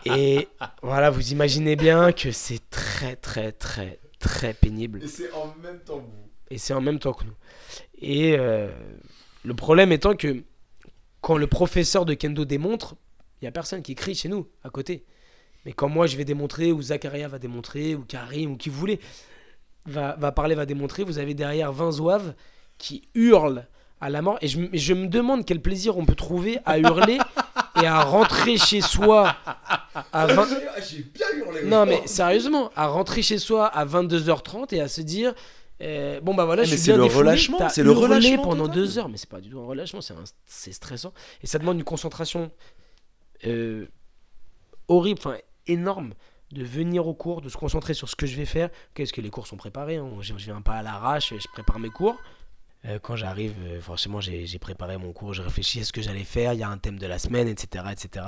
Et voilà, vous imaginez bien que c'est très très très très pénible.
Et c'est en même temps vous.
Et c'est en même temps que nous. Et euh, le problème étant que quand le professeur de kendo démontre, il n'y a personne qui crie chez nous, à côté. Mais quand moi je vais démontrer, ou Zakaria va démontrer, ou Karim, ou qui vous voulez, va, va parler, va démontrer, vous avez derrière 20 zouaves qui hurlent à la mort. Et je, je me demande quel plaisir on peut trouver à hurler et à rentrer chez soi à 20...
J'ai bien hurlé.
Non mais sérieusement, à rentrer chez soi à 22h30 et à se dire euh, bon bah voilà, je
mais
suis
c'est
bien
le
défoulé,
relâchement, c'est le relâchement
pendant
total.
deux heures, mais c'est pas du tout un relâchement, c'est stressant et ça demande une concentration euh, horrible, enfin énorme de venir au cours, de se concentrer sur ce que je vais faire. Qu'est-ce que les cours sont préparés hein. je, je viens pas à l'arrache, je prépare mes cours. Euh, quand j'arrive, euh, forcément, j'ai préparé mon cours, j'ai réfléchi à ce que j'allais faire, il y a un thème de la semaine, etc. etc.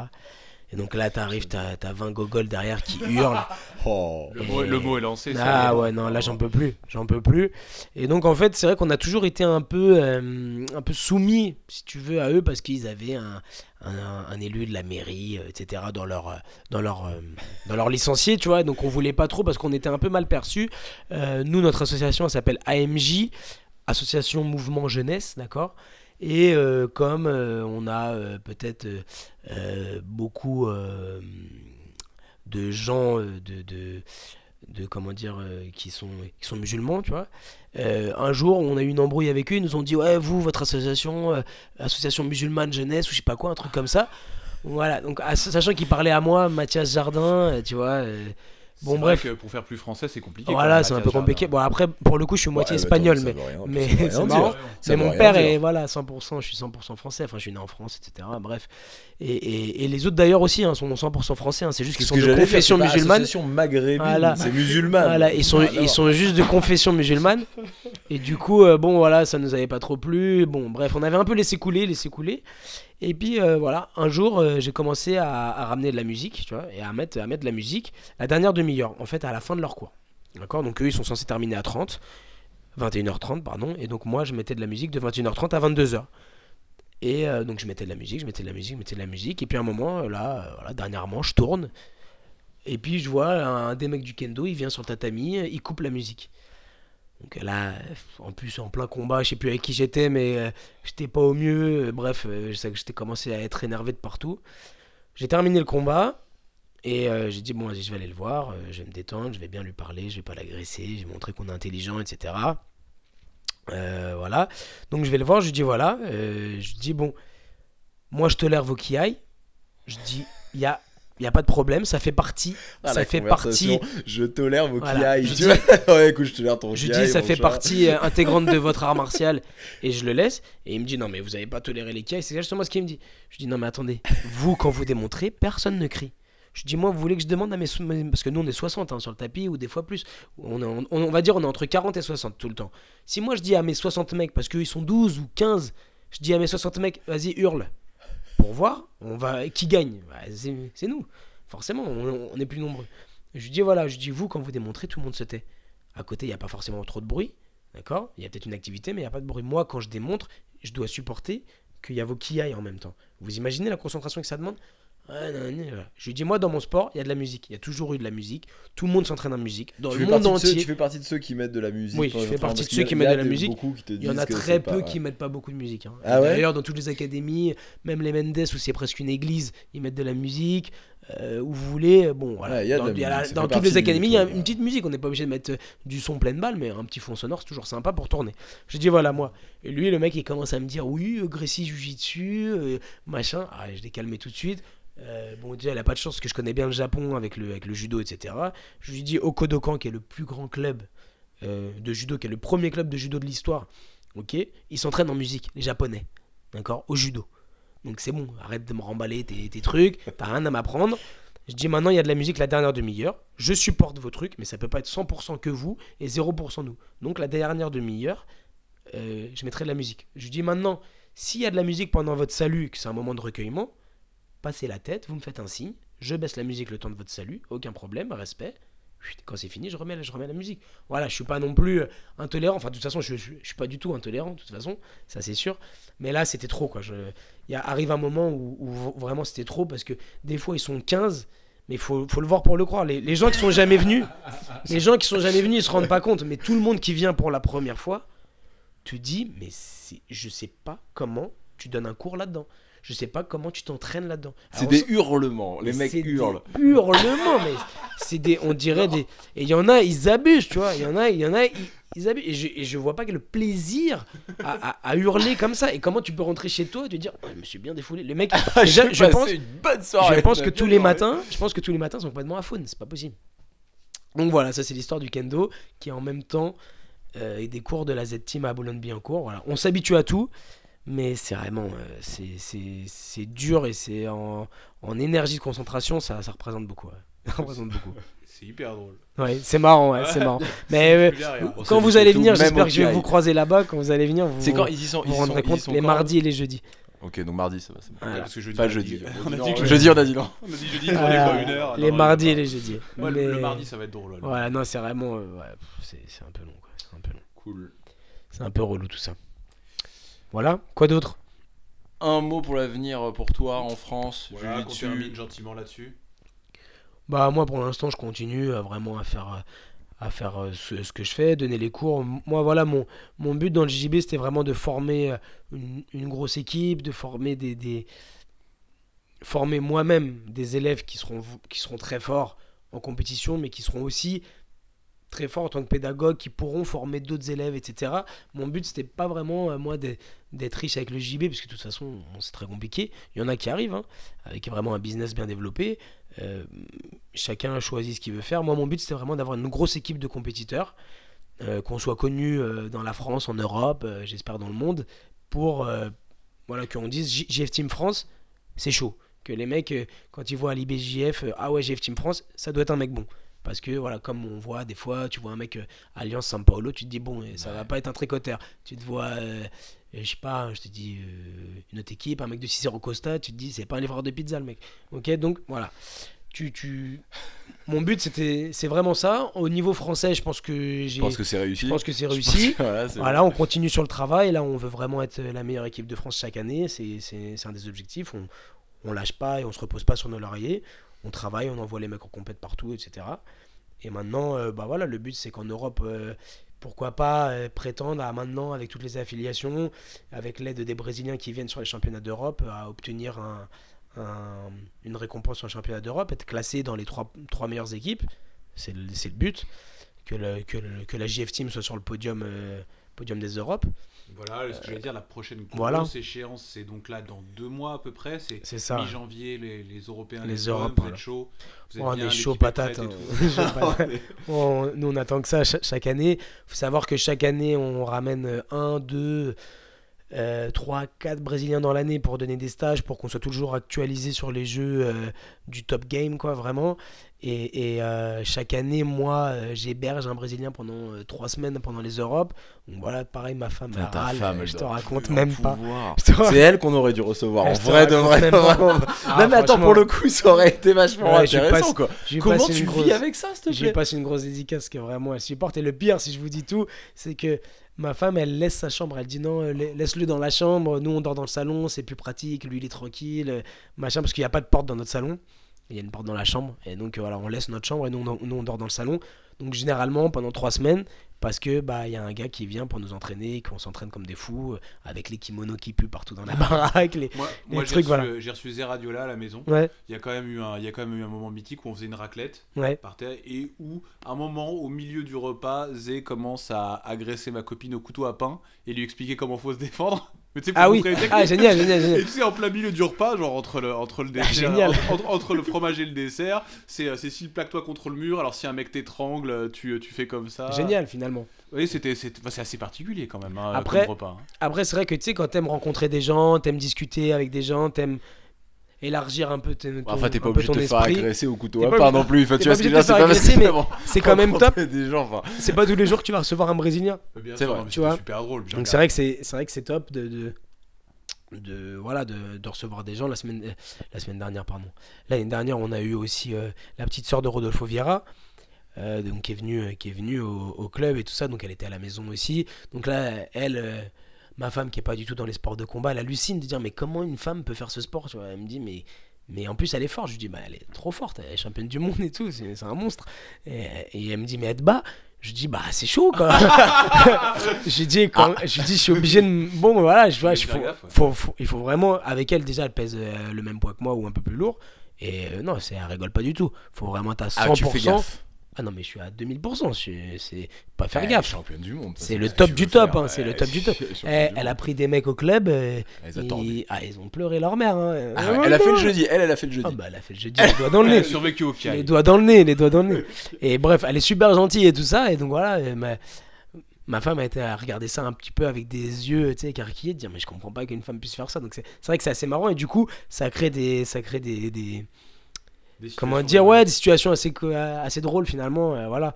Et donc là, t'arrives, t'as as 20 gogoles derrière qui hurlent.
Oh.
Le mot, le mot est lancé. ça
Ah
est.
ouais, non, là j'en peux plus, j'en peux plus. Et donc en fait, c'est vrai qu'on a toujours été un peu, euh, un peu soumis, si tu veux, à eux parce qu'ils avaient un, un, un élu de la mairie, euh, etc. dans leur, euh, dans leur, dans leur licencié, tu vois. Donc on voulait pas trop parce qu'on était un peu mal perçus. Euh, nous, notre association, elle s'appelle AMJ, Association Mouvement Jeunesse, d'accord? Et euh, comme euh, on a euh, peut-être beaucoup de gens de, de, comment dire qui sont qui sont musulmans tu vois un jour on a eu une embrouille avec eux ils nous ont dit ouais vous votre association association musulmane jeunesse ou je sais pas quoi un truc comme ça. Voilà donc sachant qu'ils parlaient à moi Mathias Jardin tu vois bon
vrai
bref
que pour faire plus français, c'est compliqué.
voilà c'est un peu compliqué bon après pour le coup je suis moitié
Ouais,
espagnol mais c'est
dire.
marrant.
Ça
mais mon père
dire.
est voilà 100%, je suis 100% français, enfin je suis né en France, etc. Bref. Et, et- et les autres d'ailleurs aussi hein, sont 100% français, hein, c'est juste qu'ils sont
que
de
dire,
confession
c'est pas
musulmane.
maghrébine,
Voilà.
c'est musulman.
Voilà, ils sont,
Alors.
ils sont juste de confession musulmane. Et du coup, euh, bon, voilà, ça nous avait pas trop plu. Bon, bref, on avait un peu laissé couler, laissé couler. Et puis, euh, voilà, un jour, euh, j'ai commencé à, ramener de la musique, tu vois, et à mettre, à mettre de la musique la dernière demi-heure, en fait, à la fin de leur cours. D'accord? Donc, eux, ils sont censés terminer à 30, 21h30, pardon. Et donc, moi, je mettais de la musique de 21h30 à 22h. Et euh, donc, je mettais de la musique, je mettais de la musique, je mettais de la musique. Et puis, un moment, là, voilà, dernièrement, je tourne. Et puis, je vois un des mecs du kendo, il vient sur le tatami, il coupe la musique. Donc là, en plus, en plein combat, je sais plus avec qui j'étais, mais euh, j'étais pas au mieux. Euh, Bref, euh, je sais que j'étais commencé à être énervé de partout. J'ai terminé le combat et euh, j'ai dit, bon, je vais aller le voir, euh, je vais me détendre, je vais bien lui parler, je vais pas l'agresser, je vais montrer qu'on est intelligent, etc. Euh, voilà. Donc je vais le voir, je lui dis, voilà, euh, je lui dis, bon, moi je tolère vos kiaïs. Je dis, il y a, y a pas de problème, ça fait partie,
Ah,
ça fait partie
Je tolère vos
Voilà, je
ouais, écoute, je tolère ton
Je dis, ça fait
chat.
partie euh, intégrante de votre art martial et je le laisse. Et il me dit, non, mais vous avez pas toléré les kiaïs. C'est justement ce qu'il me dit. Je dis, non, mais attendez, vous, quand vous démontrez, personne ne crie. Je dis, moi, vous voulez que je demande à mes. Parce que nous, on est 60 hein, sur le tapis ou des fois plus. On, est on va dire, on est entre 40 et 60 tout le temps. Si moi, je dis à mes 60 mecs, parce qu'ils sont 12 ou 15, je dis à mes 60 mecs, vas-y, hurle. Pour voir, on va qui gagne Bah, C'est nous. Forcément, on, est plus nombreux. Je dis, voilà, je dis, vous, quand vous démontrez, tout le monde se tait. À côté, il n'y a pas forcément trop de bruit. D'accord? Il y a peut-être une activité, mais il n'y a pas de bruit. Moi, quand je démontre, je dois supporter qu'il y a vos kiaïs en même temps. Vous imaginez la concentration que ça demande? Je lui dis, moi, dans mon sport, il y a de la musique. Il y a toujours eu de la musique. Tout le monde s'entraîne en musique. Dans
Tu
le
fais
monde
partie de ceux-
entier.
tu fais partie de ceux qui mettent de la musique.
Oui, je fais partie de ceux qui mettent de la musique. Il y en a très peu
pas-
qui mettent pas beaucoup de musique. hein.
Ah ouais
D'ailleurs, dans toutes les académies, même les Mendes où c'est presque une église, ils mettent de la musique. euh, où vous voulez, bon, voilà.
Y a
dans y a la- toutes les académies, il y a une petite musique. On n'est pas obligé de mettre euh, du son pleine balle, mais un petit fond sonore, c'est toujours sympa pour tourner. Je dis voilà, moi. Et lui, le mec, il commence à me dire oui, euh, Gracie Jujitsu, machin. Ah, je l'ai calmé tout de suite. Euh, bon, déjà, il a pas de chance que je connais bien le Japon avec le, avec le judo, etc. Je lui dis au Kodokan, qui est le plus grand club euh, de judo, qui est le premier club de judo de l'histoire. Ok, ils s'entraînent en musique, les Japonais, d'accord, au judo. Donc c'est bon, arrête de me remballer tes, tes trucs, t'as rien à m'apprendre. Je dis maintenant il y a de la musique la dernière demi-heure, je supporte vos trucs, mais ça peut pas être 100% que vous et 0% nous. Donc la dernière demi-heure, euh, je mettrai de la musique. Je dis maintenant, s'il y a de la musique pendant votre salut, que c'est un moment de recueillement, passez la tête, vous me faites un signe, je baisse la musique le temps de votre salut, aucun problème, respect. Quand c'est fini, je remets, la- je remets la musique. Voilà, je suis pas non plus euh, intolérant. Enfin, de toute façon, je, je, je suis pas du tout intolérant, de toute façon, ça c'est sûr. Mais là, c'était trop, quoi. Il arrive un moment où, où vraiment c'était trop parce que des fois ils sont 15, mais il faut, faut le voir pour le croire. Les, les gens qui sont jamais venus, les gens qui sont jamais venus, ils se rendent pas compte. Mais tout le monde qui vient pour la première fois, te dit, mais je sais pas comment tu donnes un cours là-dedans. Je sais pas comment tu t'entraînes là-dedans.
C'est des hurlements. Les mecs
c'est des
hurlent.
Hurlements, mais c'est des, on dirait des. Et il y en a, ils abusent, tu vois. Il y en a, il y en a, ils, ils abusent. Et je, et je vois pas quel plaisir à, à- à hurler comme ça. Et comment tu peux rentrer chez toi et te dire, oh, je me suis bien défoulé. Le mec, déjà,
J'ai
je
passé
pense,
une bonne soirée.
je pense que tous les matins, je pense que tous les matins sont complètement à faune. C'est pas possible. Donc voilà, ça c'est l'histoire du kendo qui en même temps euh, est des cours de la Z-Team à Boulogne-Billancourt. Voilà, on s'habitue à tout, mais c'est vraiment euh, c'est- c'est c'est dur et c'est en, en énergie de concentration, ça, ça représente beaucoup. ouais. Ça représente beaucoup.
C'est hyper drôle.
Ouais, c'est marrant, ouais, c'est marrant. Mais euh, quand vous allez venir, j'espère que je vais vous croiser là-bas. Quand vous allez venir, vous
C'est quand ils y sont.
vous rendrez compte
sont
les mardis et les jeudis.
Ok, donc mardi, ça va. c'est bon.
Voilà.
Parce que jeudi,
Pas jeudi.
dit- On a dit que
Jeudi, on a dit non.
On a dit jeudi, on est une heure.
les
non,
mardis
non,
et les jeudis.
Ouais,
Mais-
le, le mardi, ça va être drôle.
Voilà, non, c'est vraiment. euh, ouais, c'est c'est un peu long, quoi. C'est un peu long.
Cool.
C'est un peu relou tout ça. Voilà, quoi d'autre?
Un mot pour l'avenir pour toi en France.
Voilà, termine gentiment là-dessus.
Bah moi pour l'instant je continue à vraiment à faire euh, à faire euh, ce, ce que je fais, donner les cours. Moi voilà mon, mon but dans le JJB c'était vraiment de former euh, une, une grosse équipe, de former des, des former moi-même des élèves qui seront qui seront très forts en compétition mais qui seront aussi très forts en tant que pédagogue qui pourront former d'autres élèves etc. Mon but c'était pas vraiment euh, moi d'être riche avec le JB parce que de toute façon c'est très compliqué. Il y en a qui arrivent hein, avec vraiment un business bien développé. Euh, chacun choisit ce qu'il veut faire. Moi, mon but, c'était vraiment d'avoir une grosse équipe de compétiteurs, euh, qu'on soit connu dans la France, en Europe, j'espère dans le monde, pour voilà, qu'on dise JF Team France, c'est chaud. Que les mecs, quand ils voient à l'IBJF, ah ouais, JF Team France, ça doit être un mec bon. Parce que, voilà, comme on voit des fois, tu vois un mec euh, Alliance São Paulo, tu te dis, bon, euh, ça va pas être un tricoteur. Tu te vois, euh, je sais pas, je te dis, euh, une autre équipe, un mec de Cicero Costa, tu te dis, c'est pas un livreur de pizza, le mec. Ok, donc voilà. Tu, tu... Mon but, c'était, c'est vraiment ça. Au niveau français, je pense que j'ai.
Je pense que c'est réussi.
je pense que c'est réussi.
que- voilà,
on continue sur le travail. Là, on veut vraiment être la meilleure équipe de France chaque année. C'est c'est- c'est un des objectifs. On, on lâche pas et on se repose pas sur nos lauriers. On travaille, on envoie les mecs en compète partout, etc. Et maintenant, euh, bah voilà, le but c'est qu'en Europe, euh, pourquoi pas euh, prétendre à maintenant, avec toutes les affiliations, avec l'aide des Brésiliens qui viennent sur les championnats d'Europe, à obtenir un- un- une récompense sur le championnat d'Europe, être classé dans les trois, meilleures équipes. C'est le, but. Que, la JF Team soit sur le podium, podium des Europes.
Voilà, ce que j'allais dire, la prochaine
voilà.
grosse échéance, c'est donc là dans deux mois à peu près. C'est
C'est ça.
mi-janvier, les, les Européens,
Les
Lisbonne,
Europes,
vous
voilà.
êtes chaud. Vous
on est chaud patate. hein. On- nous, on attend que ça cha- chaque année. faut savoir que chaque année, on ramène 1, 2, 3, 4 Brésiliens dans l'année pour donner des stages, pour qu'on soit toujours actualisé sur les jeux euh, du top game, quoi, vraiment. Et, et, euh, chaque année, moi, euh, j'héberge un Brésilien pendant 3 semaines pendant les Europes. Donc voilà, pareil, ma femme,
Putain,
elle
ta
râle,
femme,
euh, je te raconte même pas. raconte-
C'est elle qu'on aurait dû recevoir. En vrai de vrai.
même pas.
vraiment.
Ah,
Même attends, pour le coup, ça aurait été vachement
Ouais,
intéressant
passe-
quoi. Comment tu
une
vis
grosse-
avec ça, s'il te plaît
passe une grosse dédicace que vraiment elle supporte. Et le pire, si je vous dis tout, c'est que ma femme, elle laisse sa chambre. Elle dit non, euh, la- laisse-le dans la chambre. Nous, on dort dans le salon, c'est plus pratique. Lui, il est tranquille, euh, machin, parce qu'il n'y a pas de porte dans notre salon. Il y a une porte dans la chambre. Et donc, euh, voilà, on laisse notre chambre et nous, on, nous, on dort dans le salon. Donc, généralement, pendant trois semaines, parce que bah il y a un gars qui vient pour nous entraîner, qu'on s'entraîne comme des fous, euh, avec les kimonos qui puent partout dans la baraque. Les...
Moi,
Les
moi, j'ai reçu,
voilà.
j'ai reçu Zeradiola à la maison.
Ouais,
Il y, a quand même eu un, il y a quand même eu un moment mythique où on faisait une raclette
ouais.
par terre et où, un moment, au milieu du repas, Zé commence à agresser ma copine au couteau à pain et lui expliquer comment faut se défendre. Mais tu sais, pour
Ah oui, ah,
techniques.
génial, génial,
Et
génial.
tu sais, en plein milieu du repas, genre entre le, entre le dessert,
génial.
entre, le fromage et le dessert, c'est euh, Cécile plaque-toi contre le mur. Alors si un mec t'étrangle, tu, tu fais comme ça.
Génial, finalement.
Oui, c'était, enfin, c'est assez particulier quand même. hein,
Après-
comme repas. hein.
Après, c'est vrai que tu sais, quand t'aimes rencontrer des gens, t'aimes discuter avec des gens, t'aimes élargir un peu ton, ton-
Enfin, t'es pas obligé de te faire agresser au couteau à
obligé-
non plus. Enfin, tu vois ce que je
obligé
veux dire,
de te
c'est
faire
pas parce
agresser,
que
mais c'est quand même top. C'est pas tous les jours que tu vas recevoir un Brésilien.
C'est vrai,
tu vois.
super drôle.
Donc c'est vrai que c'est c'est vrai que c'est top de, de de voilà de, de recevoir des gens la semaine euh, la semaine dernière pardon. L'année dernière, on a eu aussi euh, la petite sœur de Rodolfo Vieira. euh, donc qui est venue euh, qui est venue au, au club et tout ça donc elle était à la maison aussi donc là elle euh, ma femme qui est pas du tout dans les sports de combat elle hallucine de dire mais comment une femme peut faire ce sport tu vois? Elle me dit mais mais en plus elle est forte. Je lui dis bah elle est trop forte elle est championne du monde et tout c'est un monstre. Et, et elle me dit mais elle te bat? Je dis bah c'est chaud quoi. Je dis quand je dis je suis obligé de bon voilà je vois
Faut
je,
faire
faut,
gaffe, ouais.
faut- faut- il faut vraiment avec elle déjà elle pèse euh, le même poids que moi ou un peu plus lourd. Et euh, non c'est elle rigole pas du tout. Faut vraiment être à 100%
ah, tu fais gaffe.
Ah non mais je suis à 2000% je suis- c'est pas faire
Eh,
gaffe
Championne du monde.
C'est le
que
top du top, hein, c'est le top du top. Eh, elle a pris des mecs au club euh, ils, ah, ils ont pleuré leur mère hein.
Ah ouais, Elle a fait le jeudi. Elle, elle a fait le jeudi.
ah bah elle a fait le jeudi les doigts dans le
Elle a
nez
survécu au
les
caille.
doigts dans le nez, les doigts dans le nez. Et bref, elle est super gentille et tout ça. Et donc voilà, ma, ma femme a été à regarder ça un petit peu avec des yeux, tu sais, écarquillés, de dire mais je comprends pas qu'une femme puisse faire ça. Donc c'est c'est vrai que c'est assez marrant et du coup, ça crée des, ça crée des, des-
Des
comment dire, ouais, des situations assez, co- assez drôles finalement. euh, voilà.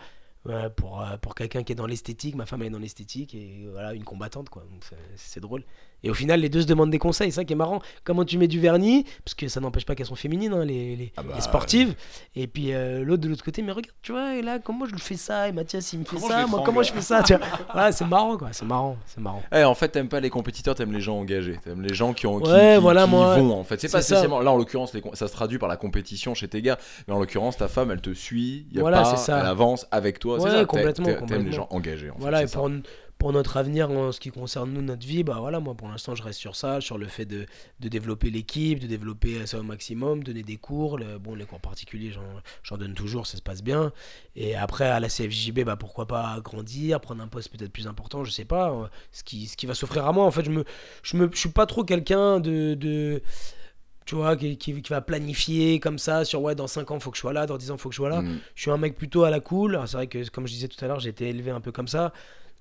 Pour, euh, pour quelqu'un qui est dans l'esthétique, ma femme elle est dans l'esthétique et voilà, une combattante quoi. Donc c'est drôle. Et au final, les deux se demandent des conseils. C'est ça qui est marrant. Comment tu mets du vernis? Parce que ça n'empêche pas qu'elles sont féminines, hein, les, les,
Ah bah,
les sportives. Et puis euh, l'autre de l'autre côté, mais regarde, tu vois, et là, comment je le fais ça? Et Mathias, il me fait
Comment
ça. Moi, comment je fais ça tu vois? Voilà, c'est marrant quoi. C'est marrant. C'est marrant.
Eh, en fait, t'aimes pas les compétiteurs, t'aimes les gens engagés. T'aimes les gens qui ont qui,
Ouais,
qui-
voilà,
qui y
moi,
vont. En fait, c'est pas
c'est ça.
spécialement. Là, en l'occurrence, les ça se traduit par la compétition chez tes gars. Mais en l'occurrence, ta femme, elle te suit. Y a
Voilà,
pas,
c'est ça.
Elle avance avec toi. c'est
Ouais,
ça, t'aimes-
complètement,
t'aimes- les gens engagés. En
Voilà,
fait,
et
c'est ça.
pour, pour notre avenir en ce qui concerne nous, notre vie, bah voilà, moi pour l'instant je reste sur ça, sur le fait de, de développer l'équipe, de développer ça au maximum, donner des cours. Le- bon, les cours particuliers, j'en, donne toujours, ça se passe bien. Et après, à la CFJB, bah pourquoi pas grandir, prendre un poste peut-être plus important, je sais pas. euh, Ce qui, ce qui va s'offrir à moi, en fait, je me, je me, je suis pas trop quelqu'un de. de tu vois, qui, qui, qui va planifier comme ça sur ouais, dans 5 ans, faut que je sois là, dans 10 ans, faut que je sois là.
Mm.
Je suis un mec plutôt à la cool. C'est vrai que, comme je disais tout à l'heure, j'ai été élevé un peu comme ça.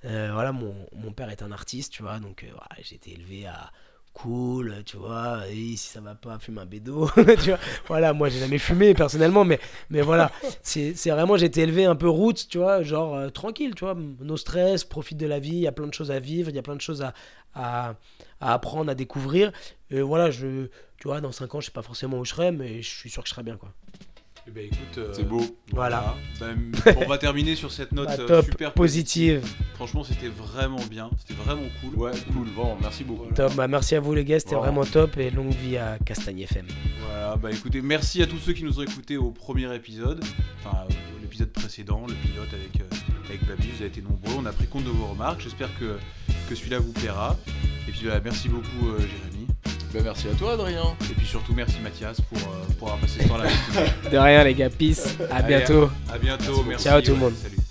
Euh, voilà, mon, mon père est un artiste, tu vois, donc euh, voilà, j'ai été élevé à cool, tu vois, et si ça va pas, fume un bédo. Voilà, moi j'ai jamais fumé personnellement, mais, mais voilà, c'est vraiment, j'ai été élevé un peu roots, tu vois, genre euh, tranquille, tu vois, no stress, profite de la vie, il y a plein de choses à vivre, il y a plein de choses à, à, apprendre, à découvrir. Voilà, je, tu vois, dans 5 ans, je sais pas forcément où je serai, mais je suis sûr que je serai bien, quoi.
Eh ben, écoute, euh,
C'est beau.
Voilà.
Ben, on va terminer sur cette note
Bah,
euh,
top,
super
positive.
Franchement, c'était vraiment bien. C'était vraiment cool.
Ouais, cool, bon, merci beaucoup.
Voilà.
Top, bah, merci à vous les gars, c'était
Vraiment.
vraiment top et longue vie à Castagne FM.
Voilà, bah écoutez, merci à tous ceux qui nous ont écoutés au premier épisode, enfin euh, l'épisode précédent, le pilote avec, euh, avec Babi, vous avez été nombreux, on a pris compte de vos remarques, j'espère que, que celui-là vous plaira. Et puis bah, merci beaucoup euh, Jérémy,
Bah, merci à toi, Adrien.
et puis surtout merci Mathias pour, euh, pour avoir passé ce temps-là avec nous.
De rien les gars, peace, à
Allez,
bientôt.
À bientôt,
Merci
merci.
Ciao tout le
ouais,
monde.
Salut.